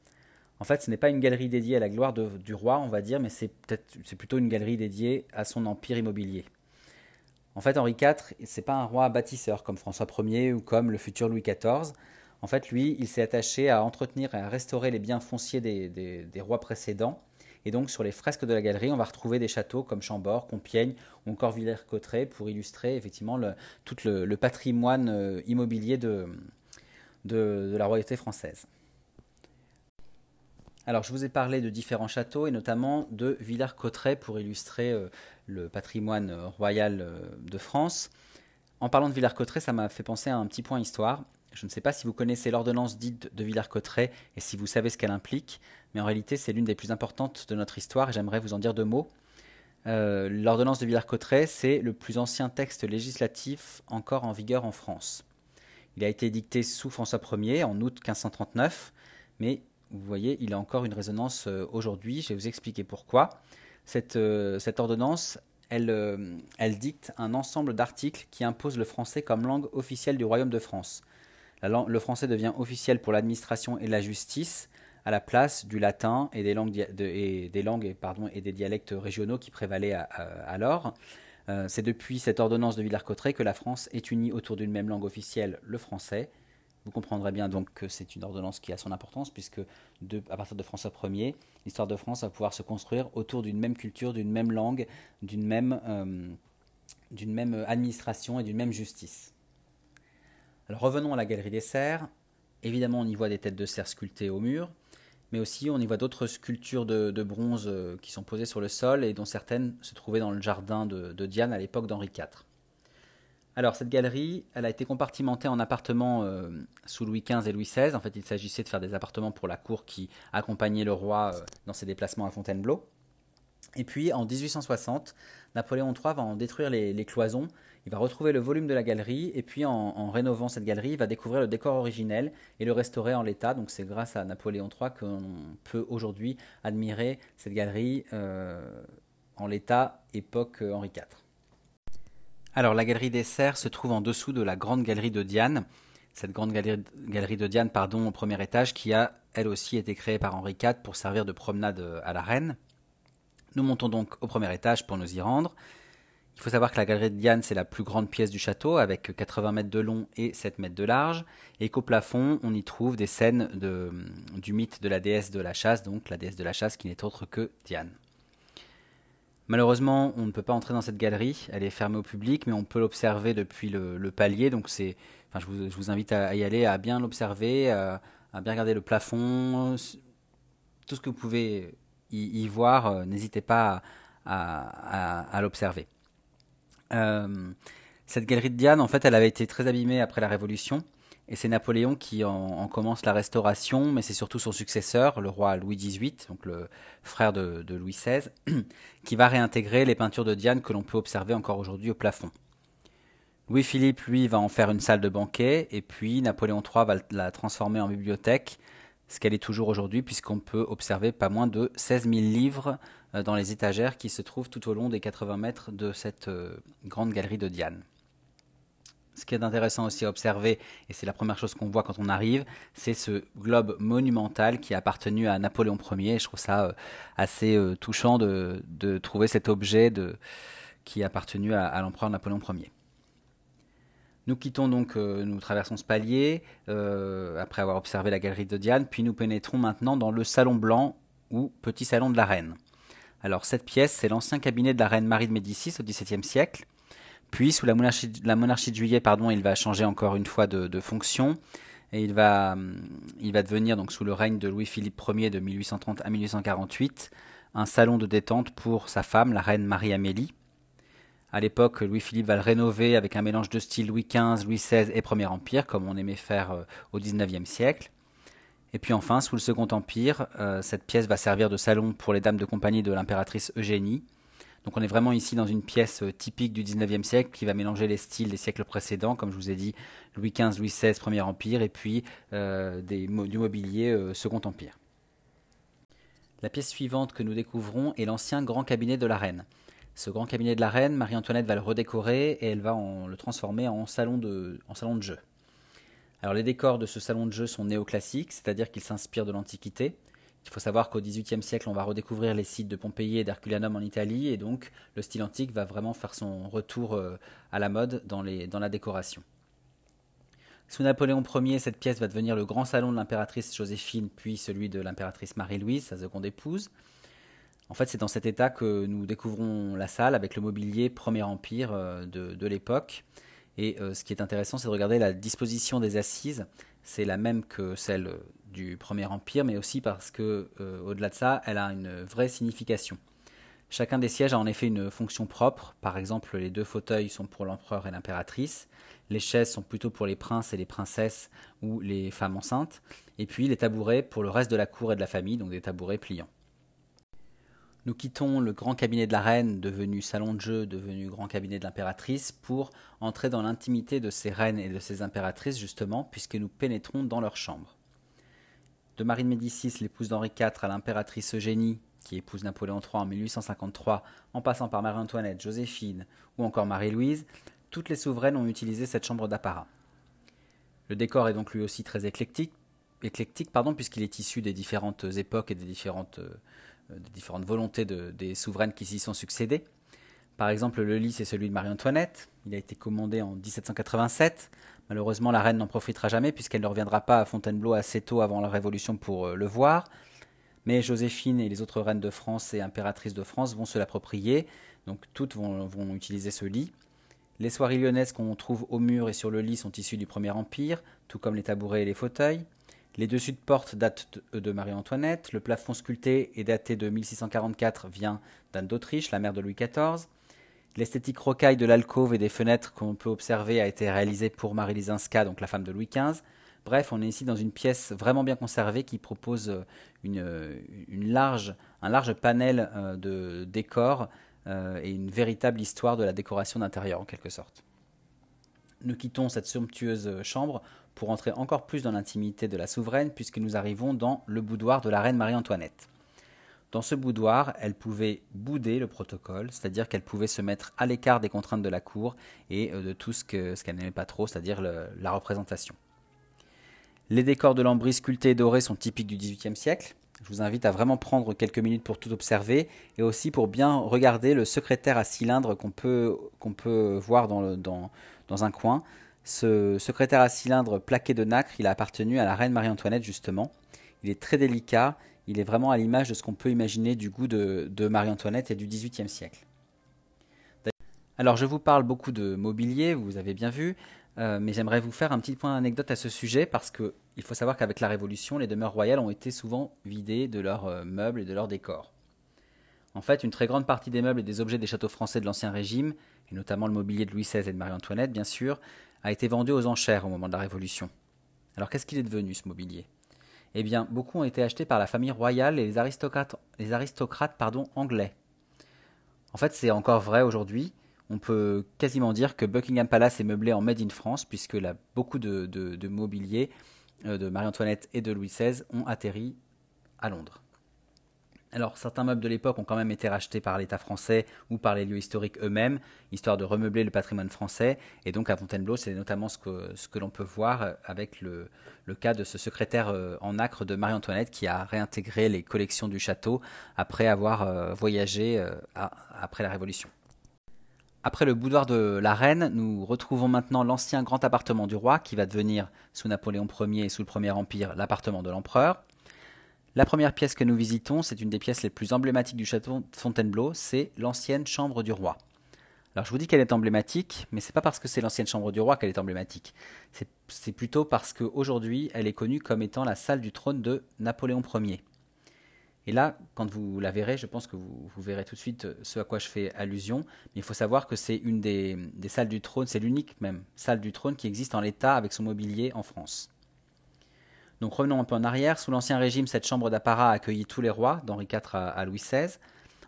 En fait, ce n'est pas une galerie dédiée à la gloire du roi, on va dire, mais c'est c'est plutôt une galerie dédiée à son empire immobilier. En fait, Henri IV, c'est pas un roi bâtisseur comme François Ier ou comme le futur Louis XIV. En fait, lui, il s'est attaché à entretenir et à restaurer les biens fonciers des, rois précédents. Et donc, sur les fresques de la galerie, on va retrouver des châteaux comme Chambord, Compiègne ou encore Villers-Cotterêts pour illustrer effectivement tout le, patrimoine euh, immobilier de la royauté française. Alors, je vous ai parlé de différents châteaux et notamment de Villers-Cotterêts pour illustrer euh, le patrimoine euh, royal euh, de France. En parlant de Villers-Cotterêts, ça m'a fait penser à un petit point histoire. Je ne sais pas si vous connaissez l'ordonnance dite de Villers-Cotterêts et si vous savez ce qu'elle implique, mais en réalité, c'est l'une des plus importantes de notre histoire et j'aimerais vous en dire deux mots. l'ordonnance de Villers-Cotterêts, c'est le plus ancien texte législatif encore en vigueur en France. Il a été dicté sous François Ier en août 1539, mais vous voyez, il a encore une résonance euh, aujourd'hui. Je vais vous expliquer pourquoi. Cette, euh, ordonnance, euh, elle, dicte un ensemble d'articles qui imposent le français comme langue officielle du Royaume de France. le français devient officiel pour l'administration et la justice à la place du latin et des langues, et, des, langues et, des dialectes régionaux qui prévalaient alors. C'est depuis cette ordonnance de Villers-Cotterêts que la France est unie autour d'une même langue officielle, le français, vous comprendrez bien donc que c'est une ordonnance qui a son importance, puisque à partir de François Ier, l'histoire de France va pouvoir se construire autour d'une même culture, d'une même langue, d'une même, euh, administration et d'une même justice. Revenons à la galerie des serres. Évidemment, on y voit des têtes de cerfs sculptées au mur, mais aussi on y voit d'autres sculptures de, bronze euh, qui sont posées sur le sol et dont certaines se trouvaient dans le jardin de Diane à l'époque d'Henri IV. Alors cette galerie, elle a été compartimentée en appartements euh, sous Louis XV et Louis XVI. En fait, il s'agissait de faire des appartements pour la cour qui accompagnait le roi euh, dans ses déplacements à Fontainebleau. Et puis en 1860, Napoléon III va en détruire les, cloisons, il va retrouver le volume de la galerie, et puis en, rénovant cette galerie, il va découvrir le décor originel et le restaurer en l'état. Donc c'est grâce à Napoléon III qu'on peut aujourd'hui admirer cette galerie euh, en l'état époque Henri IV. Alors la galerie des Serres se trouve en dessous de la grande galerie de Diane, cette grande galerie, de Diane pardon, au premier étage qui a elle aussi été créée par Henri IV pour servir de promenade à la reine. Nous montons donc au premier étage pour nous y rendre. Il faut savoir que la galerie de Diane, c'est la plus grande pièce du château, avec 80 mètres de long et 7 mètres de large, et qu'au plafond, on y trouve des scènes du mythe de la déesse de la chasse, donc la déesse de la chasse qui n'est autre que Diane. Malheureusement, on ne peut pas entrer dans cette galerie, elle est fermée au public, mais on peut l'observer depuis le, palier, donc c'est, je, vous, invite à, y aller, à bien l'observer, à, bien regarder le plafond, tout ce que vous pouvez y, voir, euh, n'hésitez pas à, l'observer. Euh, cette galerie de Diane, en fait, elle avait été très abîmée après la Révolution. Et c'est Napoléon qui en, commence la restauration, mais c'est surtout son successeur, le roi Louis XVIII, donc le frère de, Louis XVI, qui va réintégrer les peintures de Diane que l'on peut observer encore aujourd'hui au plafond. Louis-Philippe, lui, va en faire une salle de banquet, et puis Napoléon III va la transformer en bibliothèque, ce qu'elle est toujours aujourd'hui, puisqu'on peut observer pas moins de 16 000 livres euh, dans les étagères qui se trouvent tout au long des 80 mètres de cette euh, grande galerie de Diane. Ce qui est intéressant aussi à observer, et c'est la première chose qu'on voit quand on arrive, c'est ce globe monumental qui a appartenu à Napoléon Ier. je trouve ça euh, assez touchant de, trouver cet objet qui a appartenu à l'empereur Napoléon Ier. Nous quittons donc, euh, nous traversons ce palier euh, après avoir observé la galerie de Diane, puis nous pénétrons maintenant dans le salon blanc ou petit salon de la reine. Alors cette pièce, c'est l'ancien cabinet de la reine Marie de Médicis au XVIIe siècle. Puis sous la monarchie, de Juillet, pardon, il va changer encore une fois de, fonction et il va, il va devenir donc sous le règne de Louis-Philippe Ier de 1830 à 1848 un salon de détente pour sa femme, la reine Marie-Amélie. À l'époque, Louis-Philippe va le rénover avec un mélange de style Louis XV, Louis XVI et Premier Empire, comme on aimait faire euh, au XIXe siècle. Et puis enfin, sous le Second Empire, euh, cette pièce va servir de salon pour les dames de compagnie de l'impératrice Eugénie. Donc on est vraiment ici dans une pièce euh, typique du XIXe siècle qui va mélanger les styles des siècles précédents, comme je vous ai dit, Louis XV, Louis XVI, Premier Empire, et puis des, du mobilier Second Empire. La pièce suivante que nous découvrons est l'ancien grand cabinet de la reine. Ce grand cabinet de la reine, Marie-Antoinette va le redécorer et elle va le transformer en salon de jeu. Alors les décors de ce salon de jeu sont néoclassiques, c'est-à-dire qu'ils s'inspirent de l'Antiquité. Il faut savoir qu'au XVIIIe siècle, on va redécouvrir les sites de Pompéi et d'Herculanum en Italie, et donc le style antique va vraiment faire son retour euh, à la mode dans, la décoration. Sous Napoléon Ier, cette pièce va devenir le grand salon de l'impératrice Joséphine, puis celui de l'impératrice Marie-Louise, sa seconde épouse. En fait, c'est dans cet état que nous découvrons la salle avec le mobilier Premier Empire euh, de, l'époque. Et euh, ce qui est intéressant, c'est de regarder la disposition des assises. C'est la même que celle du Premier Empire, mais aussi parce que, euh, au-delà de ça, elle a une vraie signification. Chacun des sièges a en effet une fonction propre. Par exemple, les deux fauteuils sont pour l'empereur et l'impératrice. Les chaises sont plutôt pour les princes et les princesses ou les femmes enceintes. Et puis les tabourets pour le reste de la cour et de la famille, donc des tabourets pliants. Nous quittons le grand cabinet de la reine, devenu salon de jeu, devenu grand cabinet de l'impératrice, pour entrer dans l'intimité de ces reines et de ces impératrices, justement, puisque nous pénétrons dans leurs chambres. De Marie de Médicis, l'épouse d'Henri IV, à l'impératrice Eugénie, qui épouse Napoléon III en 1853, en passant par Marie-Antoinette, Joséphine ou encore Marie-Louise, toutes les souveraines ont utilisé cette chambre d'apparat. Le décor est donc lui aussi très éclectique, pardon, puisqu'il est issu des différentes époques et des différentes euh, des différentes volontés des souveraines qui s'y sont succédées. Par exemple, le lit, c'est celui de Marie-Antoinette. Il a été commandé en 1787. Malheureusement, la reine n'en profitera jamais puisqu'elle ne reviendra pas à Fontainebleau assez tôt avant la Révolution pour euh, le voir. Mais Joséphine et les autres reines de France et impératrices de France vont se l'approprier. Donc toutes vont, utiliser ce lit. Les soieries lyonnaises qu'on trouve au mur et sur le lit sont issues du Premier Empire, tout comme les tabourets et les fauteuils. Les dessus de porte datent de Marie-Antoinette. Le plafond sculpté est daté de 1644, vient d'Anne d'Autriche, la mère de Louis XIV. L'esthétique rocaille de l'alcôve et des fenêtres qu'on peut observer a été réalisée pour Marie Lisinska, donc la femme de Louis XV. Bref, on est ici dans une pièce vraiment bien conservée qui propose euh, euh, un large panel euh, de décors et une véritable histoire de la décoration d'intérieur en quelque sorte. Nous quittons cette somptueuse chambre pour entrer encore plus dans l'intimité de la souveraine puisque nous arrivons dans le boudoir de la reine Marie-Antoinette. Dans ce boudoir, elle pouvait bouder le protocole, c'est-à-dire qu'elle pouvait se mettre à l'écart des contraintes de la cour et de tout ce qu'elle n'aimait pas trop, c'est-à-dire la représentation. Les décors de lambris sculptés et dorés sont typiques du XVIIIe siècle. Je vous invite à vraiment prendre quelques minutes pour tout observer et aussi pour bien regarder le secrétaire à cylindre qu'on peut, voir dans, un coin. Ce secrétaire à cylindre plaqué de nacre, il a appartenu à la reine Marie-Antoinette justement. Il est très délicat, il est vraiment à l'image de ce qu'on peut imaginer du goût de, Marie-Antoinette et du XVIIIe siècle. Alors je vous parle beaucoup de mobilier, vous avez bien vu, euh, mais j'aimerais vous faire un petit point d'anecdote à ce sujet parce qu'il faut savoir qu'avec la Révolution, les demeures royales ont été souvent vidées de leurs euh, meubles et de leurs décors. En fait, une très grande partie des meubles et des objets des châteaux français de l'Ancien Régime, et notamment le mobilier de Louis XVI et de Marie-Antoinette, bien sûr, a été vendu aux enchères au moment de la Révolution. Alors qu'est-ce qu'il est devenu ce mobilier? Eh bien, beaucoup ont été achetés par la famille royale et les aristocrates, anglais. En fait, c'est encore vrai aujourd'hui, on peut quasiment dire que Buckingham Palace est meublé en Made in France, puisque beaucoup de, mobilier euh, de Marie-Antoinette et de Louis XVI ont atterri à Londres. Alors, certains meubles de l'époque ont quand même été rachetés par l'État français ou par les lieux historiques eux-mêmes, histoire de remeubler le patrimoine français. Et donc, à Fontainebleau, c'est notamment ce que, l'on peut voir avec le, cas de ce secrétaire euh, en acre de Marie-Antoinette qui a réintégré les collections du château après avoir euh, voyagé après la Révolution. Après le boudoir de la reine, nous retrouvons maintenant l'ancien grand appartement du roi qui va devenir, sous Napoléon Ier et sous le Premier Empire, l'appartement de l'empereur. La première pièce que nous visitons, c'est une des pièces les plus emblématiques du château de Fontainebleau, c'est l'ancienne chambre du roi. Alors je vous dis qu'elle est emblématique, mais c'est pas parce que c'est l'ancienne chambre du roi qu'elle est emblématique. C'est plutôt parce qu'aujourd'hui, elle est connue comme étant la salle du trône de Napoléon Ier. Et là, quand vous la verrez, je pense que vous, verrez tout de suite euh, ce à quoi je fais allusion. Mais il faut savoir que c'est une des, salles du trône, c'est l'unique même salle du trône qui existe en l'état avec son mobilier en France. Donc revenons un peu en arrière. Sous l'Ancien Régime, cette chambre d'apparat a tous les rois, d'Henri IV à, Louis XVI.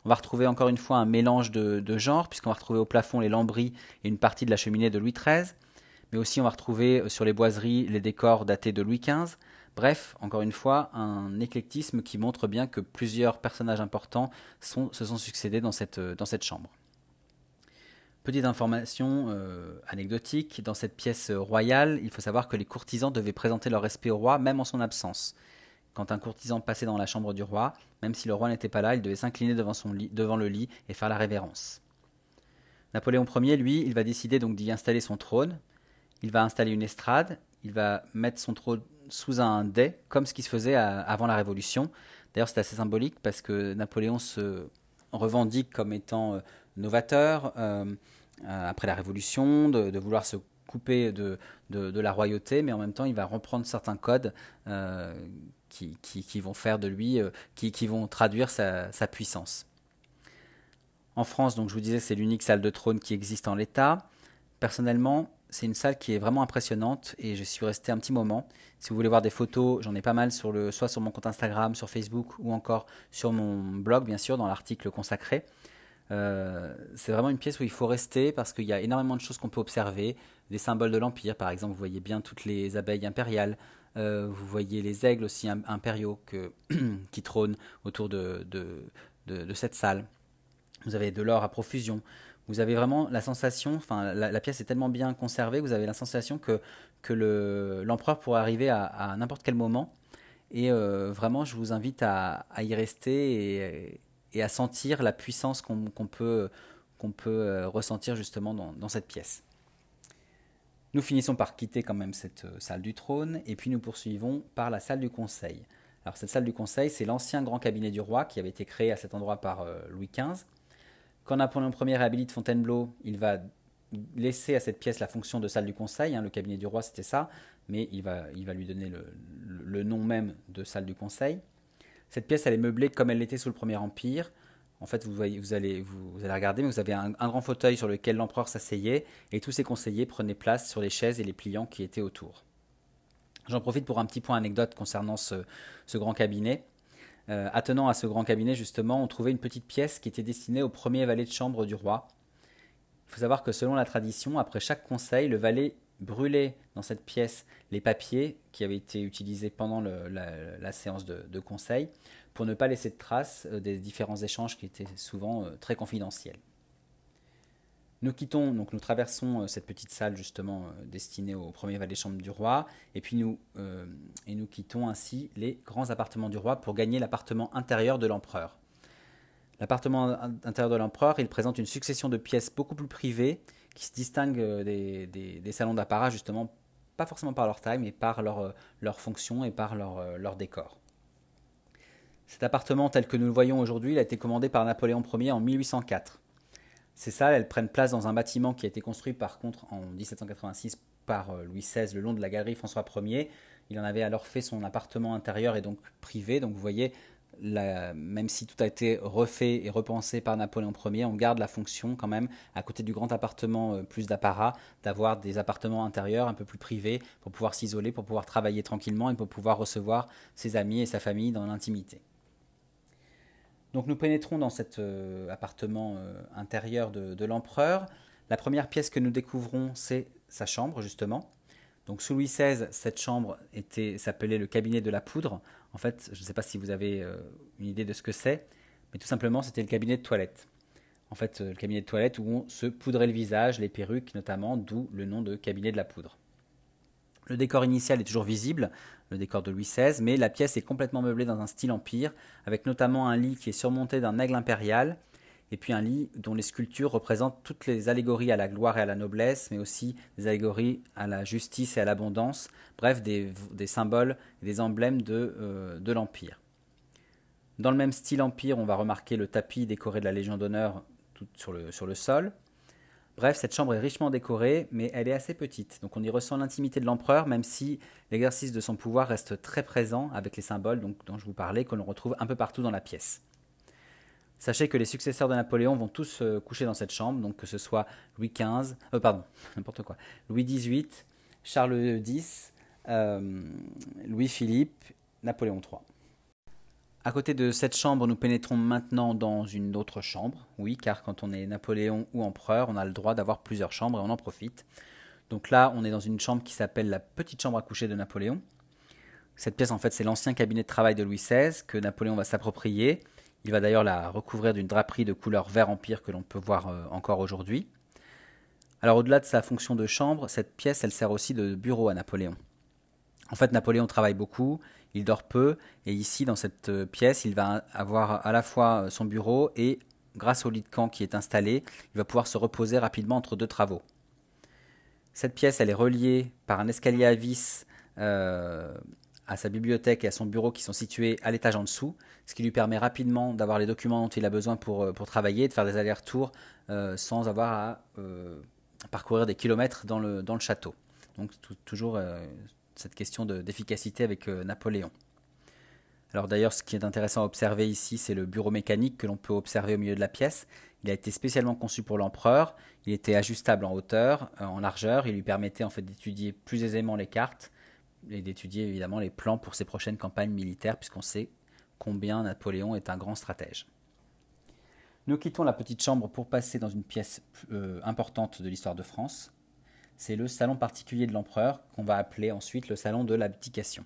On va retrouver encore une fois un mélange de, de genres, puisqu'on va retrouver au plafond les lambris et une partie de la cheminée de Louis XIII. Mais aussi on va retrouver euh, sur les boiseries les décors datés de Louis XV. Bref, encore une fois, un éclectisme qui montre bien que plusieurs personnages importants se sont succédés dans cette, dans cette chambre. Petite information euh, anecdotique, dans cette pièce royale, il faut savoir que les courtisans devaient présenter leur respect au roi même en son absence. Quand un courtisan passait dans la chambre du roi, même si le roi n'était pas là, il devait s'incliner devant, devant le lit et faire la révérence. Napoléon Ier, lui, il va décider donc d'y installer son trône. Il va installer une estrade, il va mettre son trône sous un dais, comme ce qui se faisait avant la Révolution. D'ailleurs, c'est assez symbolique parce que Napoléon se revendique comme étant euh, novateur euh, euh, après la Révolution, de, vouloir se couper de, de, la royauté, mais en même temps, il va reprendre certains codes qui, qui, vont faire de lui, qui, qui, vont traduire sa, sa, puissance. En France, donc je vous disais, c'est l'unique salle de trône qui existe en l'état. Personnellement, c'est une salle qui est vraiment impressionnante et je suis resté un petit moment. Si vous voulez voir des photos, j'en ai pas mal sur le, soit sur mon compte Instagram, sur Facebook ou encore sur mon blog, bien sûr, dans l'article consacré. Euh, c'est vraiment une pièce où il faut rester parce qu'il y a énormément de choses qu'on peut observer. Des symboles de l'Empire, par exemple, vous voyez bien toutes les abeilles impériales. Euh, vous voyez les aigles aussi impériaux qui trônent autour de, cette salle. Vous avez de l'or à profusion vous avez vraiment la sensation, enfin la, pièce est tellement bien conservée, vous avez la sensation que, l'empereur pourrait arriver à, n'importe quel moment. Et euh, vraiment, je vous invite à, y rester à sentir la puissance qu'on peut, euh, ressentir justement dans, cette pièce. Nous finissons par quitter quand même cette euh, salle du trône et puis nous poursuivons par la salle du conseil. Alors cette salle du conseil, c'est l'ancien grand cabinet du roi qui avait été créé à cet endroit par Louis XV quand Napoléon Ier réhabilite Fontainebleau, il va laisser à cette pièce la fonction de salle du conseil. Hein, le cabinet du roi, c'était ça, mais il va lui donner le, nom même de salle du conseil. Cette pièce, elle est meublée comme elle l'était sous le Premier Empire, En fait, vous, allez, vous, regarder, mais vous avez un, grand fauteuil sur lequel l'empereur s'asseyait et tous ses conseillers prenaient place sur les chaises et les pliants qui étaient autour. J'en profite pour un petit point anecdote concernant ce, grand cabinet. Euh, attenant à ce grand cabinet, justement, on trouvait une petite pièce qui était destinée au premier valet de chambre du roi. Il faut savoir que selon la tradition, après chaque conseil, le valet brûlait dans cette pièce les papiers qui avaient été utilisés pendant la, séance de conseil pour ne pas laisser de traces euh, des différents échanges qui étaient souvent euh, très confidentiels. Nous quittons, donc nous traversons euh, cette petite salle justement destinée au premier valet chambre du roi, et puis nous, et nous quittons ainsi les grands appartements du roi pour gagner l'appartement intérieur de l'empereur. L'appartement intérieur de l'empereur, il présente une succession de pièces beaucoup plus privées qui se distinguent des, des, salons d'apparat justement, pas forcément par leur taille, mais par leur, leur fonction et par leur, leur décor. Cet appartement tel que nous le voyons aujourd'hui, a été commandé par Napoléon Ier en 1804. Ces salles, elles prennent place dans un bâtiment qui a été construit par contre en 1786 par euh, Louis XVI le long de la galerie François Ier. Il en avait alors fait son appartement intérieur et donc privé. Donc vous voyez, même si tout a été refait et repensé par Napoléon Ier, on garde la fonction quand même, à côté du grand appartement euh, plus d'apparat, d'avoir des appartements intérieurs un peu plus privés pour pouvoir s'isoler, pour pouvoir travailler tranquillement et pour pouvoir recevoir ses amis et sa famille dans l'intimité. Donc nous pénétrons dans cet euh, appartement euh, intérieur de, l'empereur. La première pièce que nous découvrons, c'est sa chambre, justement. Donc sous Louis XVI, cette chambre s'appelait le cabinet de la poudre. En fait, je ne sais pas si vous avez euh, une idée de ce que c'est, mais tout simplement, c'était le cabinet de toilette. En fait, le cabinet de toilette où on se poudrait le visage, les perruques notamment, d'où le nom de cabinet de la poudre. Le décor initial est toujours visible, le décor de Louis XVI, mais la pièce est complètement meublée dans un style empire, avec notamment un lit qui est surmonté d'un aigle impérial, et puis un lit dont les sculptures représentent toutes les allégories à la gloire et à la noblesse, mais aussi des allégories à la justice et à l'abondance, bref, des, symboles et des emblèmes de, euh, de l'Empire. Dans le même style empire, on va remarquer le tapis décoré de la Légion d'honneur sur le sol, Bref, cette chambre est richement décorée, mais elle est assez petite. Donc on y ressent l'intimité de l'empereur, même si l'exercice de son pouvoir reste très présent avec les symboles dont je vous parlais, que l'on retrouve un peu partout dans la pièce. Sachez que les successeurs de Napoléon vont tous euh, coucher dans cette chambre, donc que ce soit Louis XV, euh, pardon, n'importe quoi, Louis XVIII, Charles X, euh, Louis-Philippe, Napoléon III. À côté de cette chambre, nous pénétrons maintenant dans une autre chambre. Oui, car quand on est Napoléon ou empereur, on a le droit d'avoir plusieurs chambres et on en profite. Donc là, on est dans une chambre qui s'appelle la petite chambre à coucher de Napoléon. Cette pièce, en fait, c'est l'ancien cabinet de travail de Louis XVI que Napoléon va s'approprier. Il va d'ailleurs la recouvrir d'une draperie de couleur vert empire que l'on peut voir euh, encore aujourd'hui. Alors au-delà de sa fonction de chambre, cette pièce, elle sert aussi de bureau à Napoléon. En fait, Napoléon travaille beaucoup, il dort peu, et ici, dans cette euh, pièce, il va avoir à la fois euh, son bureau et, grâce au lit de camp qui est installé, il va pouvoir se reposer rapidement entre deux travaux. Cette pièce, elle est reliée par un escalier à vis à sa bibliothèque et à son bureau qui sont situés à l'étage en dessous, ce qui lui permet rapidement d'avoir les documents dont il a besoin pour, pour travailler, de faire des allers-retours sans avoir à parcourir des kilomètres dans le, château. Donc toujours cette question d'efficacité avec euh, Napoléon. Alors d'ailleurs, ce qui est intéressant à observer ici, c'est le bureau mécanique que l'on peut observer au milieu de la pièce. Il a été spécialement conçu pour l'empereur. Il était ajustable en hauteur, euh, en largeur. Il lui permettait en fait d'étudier plus aisément les cartes et d'étudier évidemment les plans pour ses prochaines campagnes militaires, puisqu'on sait combien Napoléon est un grand stratège. Nous quittons la petite chambre pour passer dans une pièce euh, importante de l'histoire de France, c'est le salon particulier de l'empereur, qu'on va appeler ensuite le salon de l'abdication.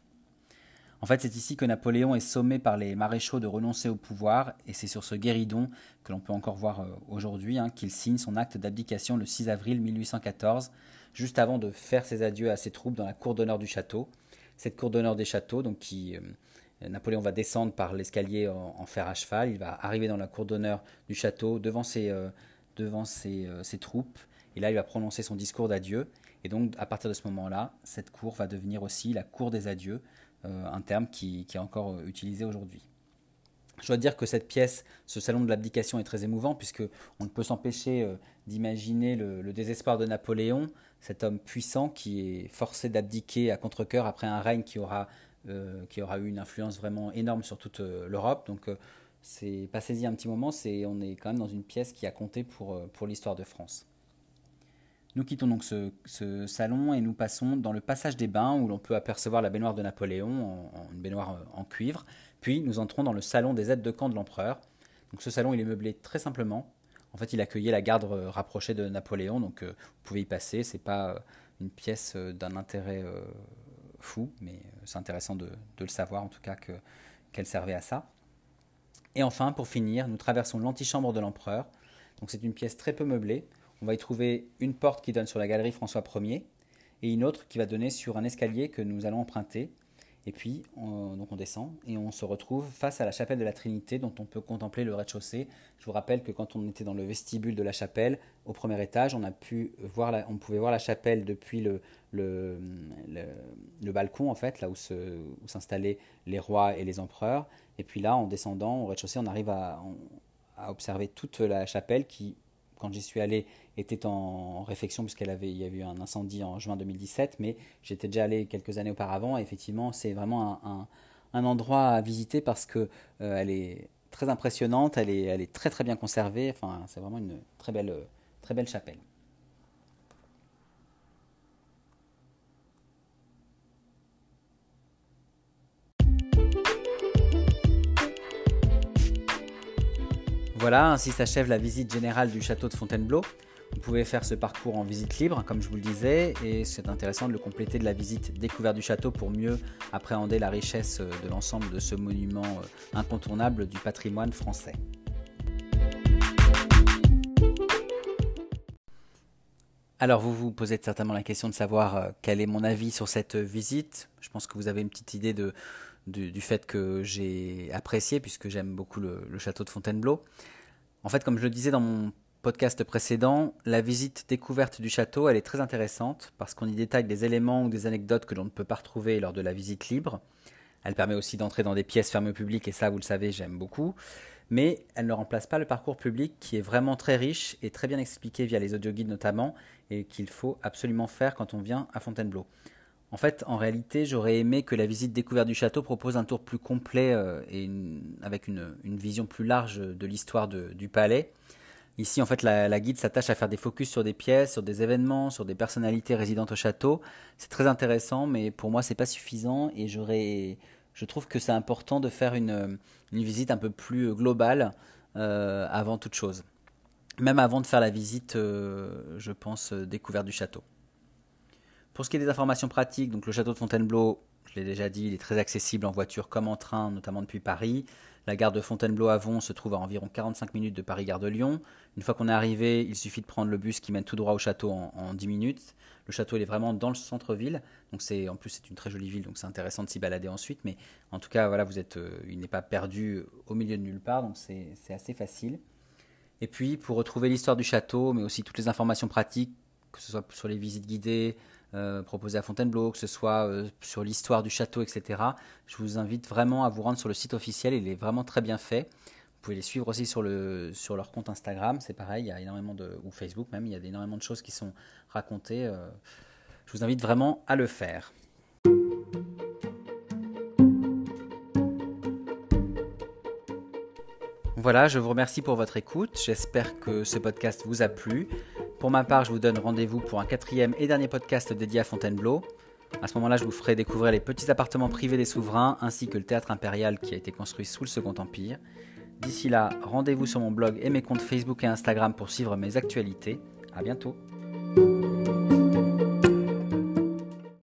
En fait, c'est ici que Napoléon est sommé par les maréchaux de renoncer au pouvoir, et c'est sur ce guéridon, que l'on peut encore voir euh, aujourd'hui, hein, qu'il signe son acte d'abdication le 6 avril 1814, juste avant de faire ses adieux à ses troupes dans la cour d'honneur du château. Cette cour d'honneur des châteaux, donc qui, euh, Napoléon va descendre par l'escalier en, fer à cheval, il va arriver dans la cour d'honneur du château devant ses, euh, devant ses troupes, et là, il va prononcer son discours d'adieu. Et donc, à partir de ce moment-là, cette cour va devenir aussi la cour des adieux, euh, un terme qui, est encore euh, utilisé aujourd'hui. Je dois dire que cette pièce, ce salon de l'abdication est très émouvant, puisque on ne peut s'empêcher euh, d'imaginer le, désespoir de Napoléon, cet homme puissant qui est forcé d'abdiquer à contre-coeur après un règne qui aura, qui aura eu une influence vraiment énorme sur toute l'Europe. Donc, c'est passez-y un petit moment, c'est on est quand même dans une pièce qui a compté pour, pour l'histoire de France. Nous quittons donc ce, salon et nous passons dans le passage des bains où l'on peut apercevoir la baignoire de Napoléon, une baignoire en cuivre. Puis nous entrons dans le salon des aides de camp de l'empereur. Donc ce salon il est meublé très simplement. En fait il accueillait la garde rapprochée de Napoléon, donc vous pouvez y passer. C'est pas une pièce d'un intérêt fou, mais c'est intéressant de, le savoir en tout cas qu'elle servait à ça. Et enfin, pour finir, nous traversons l'antichambre de l'empereur. Donc c'est une pièce très peu meublée. On va y trouver une porte qui donne sur la galerie François Ier et une autre qui va donner sur un escalier que nous allons emprunter. Et puis, on, donc on descend et on se retrouve face à la chapelle de la Trinité dont on peut contempler le rez-de-chaussée. Je vous rappelle que quand on était dans le vestibule de la chapelle, au premier étage, on, a pu voir on pouvait voir la chapelle depuis le, balcon, en fait, là où, s'installaient les rois et les empereurs. Et puis là, en descendant au rez-de-chaussée, on arrive à observer toute la chapelle qui, quand j'y suis allé, était en réflexion puisqu'elle avait, il y a eu un incendie en juin 2017, mais j'étais déjà allé quelques années auparavant. Et effectivement, c'est vraiment un, endroit à visiter parce que euh, elle est très impressionnante, elle est, elle est très très bien conservée. Enfin, c'est vraiment une très belle, très belle chapelle. Voilà, ainsi s'achève la visite générale du château de Fontainebleau. Vous pouvez faire ce parcours en visite libre, comme je vous le disais, et c'est intéressant de le compléter de la visite découverte du château pour mieux appréhender la richesse de l'ensemble de ce monument euh, incontournable du patrimoine français. Alors vous vous posez certainement la question de savoir euh, quel est mon avis sur cette visite. Je pense que vous avez une petite idée du, fait que j'ai apprécié puisque j'aime beaucoup le, château de Fontainebleau. En fait, comme je le disais dans mon podcast précédent, la visite découverte du château, elle est très intéressante parce qu'on y détaille des éléments ou des anecdotes que l'on ne peut pas retrouver lors de la visite libre. Elle permet aussi d'entrer dans des pièces fermées au public et ça, vous le savez, j'aime beaucoup. Mais elle ne remplace pas le parcours public qui est vraiment très riche et très bien expliqué via les audioguides notamment et qu'il faut absolument faire quand on vient à Fontainebleau. En fait, en réalité, j'aurais aimé que la visite découverte du château propose un tour plus complet euh, et avec une, vision plus large de l'histoire du palais. Ici, en fait, la, guide s'attache à faire des focus sur des pièces, sur des événements, sur des personnalités résidentes au château. C'est très intéressant, mais pour moi, c'est pas suffisant et je trouve que c'est important de faire une, visite un peu plus globale euh, avant toute chose. Même avant de faire la visite, euh, je pense, euh, découverte du château. Pour ce qui est des informations pratiques, donc le château de Fontainebleau, je l'ai déjà dit, il est très accessible en voiture comme en train, notamment depuis Paris. La gare de Fontainebleau-Avon se trouve à environ 45 minutes de Paris-Gare de Lyon. Une fois qu'on est arrivé, il suffit de prendre le bus qui mène tout droit au château en, 10 minutes. Le château est vraiment dans le centre-ville, donc c'est en plus c'est une très jolie ville, donc c'est intéressant de s'y balader ensuite. Mais en tout cas, voilà, vous êtes, euh, il n'est pas perdu au milieu de nulle part, donc c'est assez facile. Et puis pour retrouver l'histoire du château, mais aussi toutes les informations pratiques, que ce soit sur les visites guidées, euh, proposé à Fontainebleau, que ce soit euh, sur l'histoire du château, etc. Je vous invite vraiment à vous rendre sur le site officiel, il est vraiment très bien fait. Vous pouvez les suivre aussi sur, le, sur leur compte Instagram, c'est pareil, il y a énormément de, ou Facebook même, il y a énormément de choses qui sont racontées. Euh. je vous invite vraiment à le faire. Voilà, je vous remercie pour votre écoute. J'espère que ce podcast vous a plu. Pour ma part, je vous donne rendez-vous pour un quatrième et dernier podcast dédié à Fontainebleau. À ce moment-là, je vous ferai découvrir les petits appartements privés des souverains ainsi que le théâtre impérial qui a été construit sous le Second Empire. D'ici là, rendez-vous sur mon blog et mes comptes Facebook et Instagram pour suivre mes actualités. A bientôt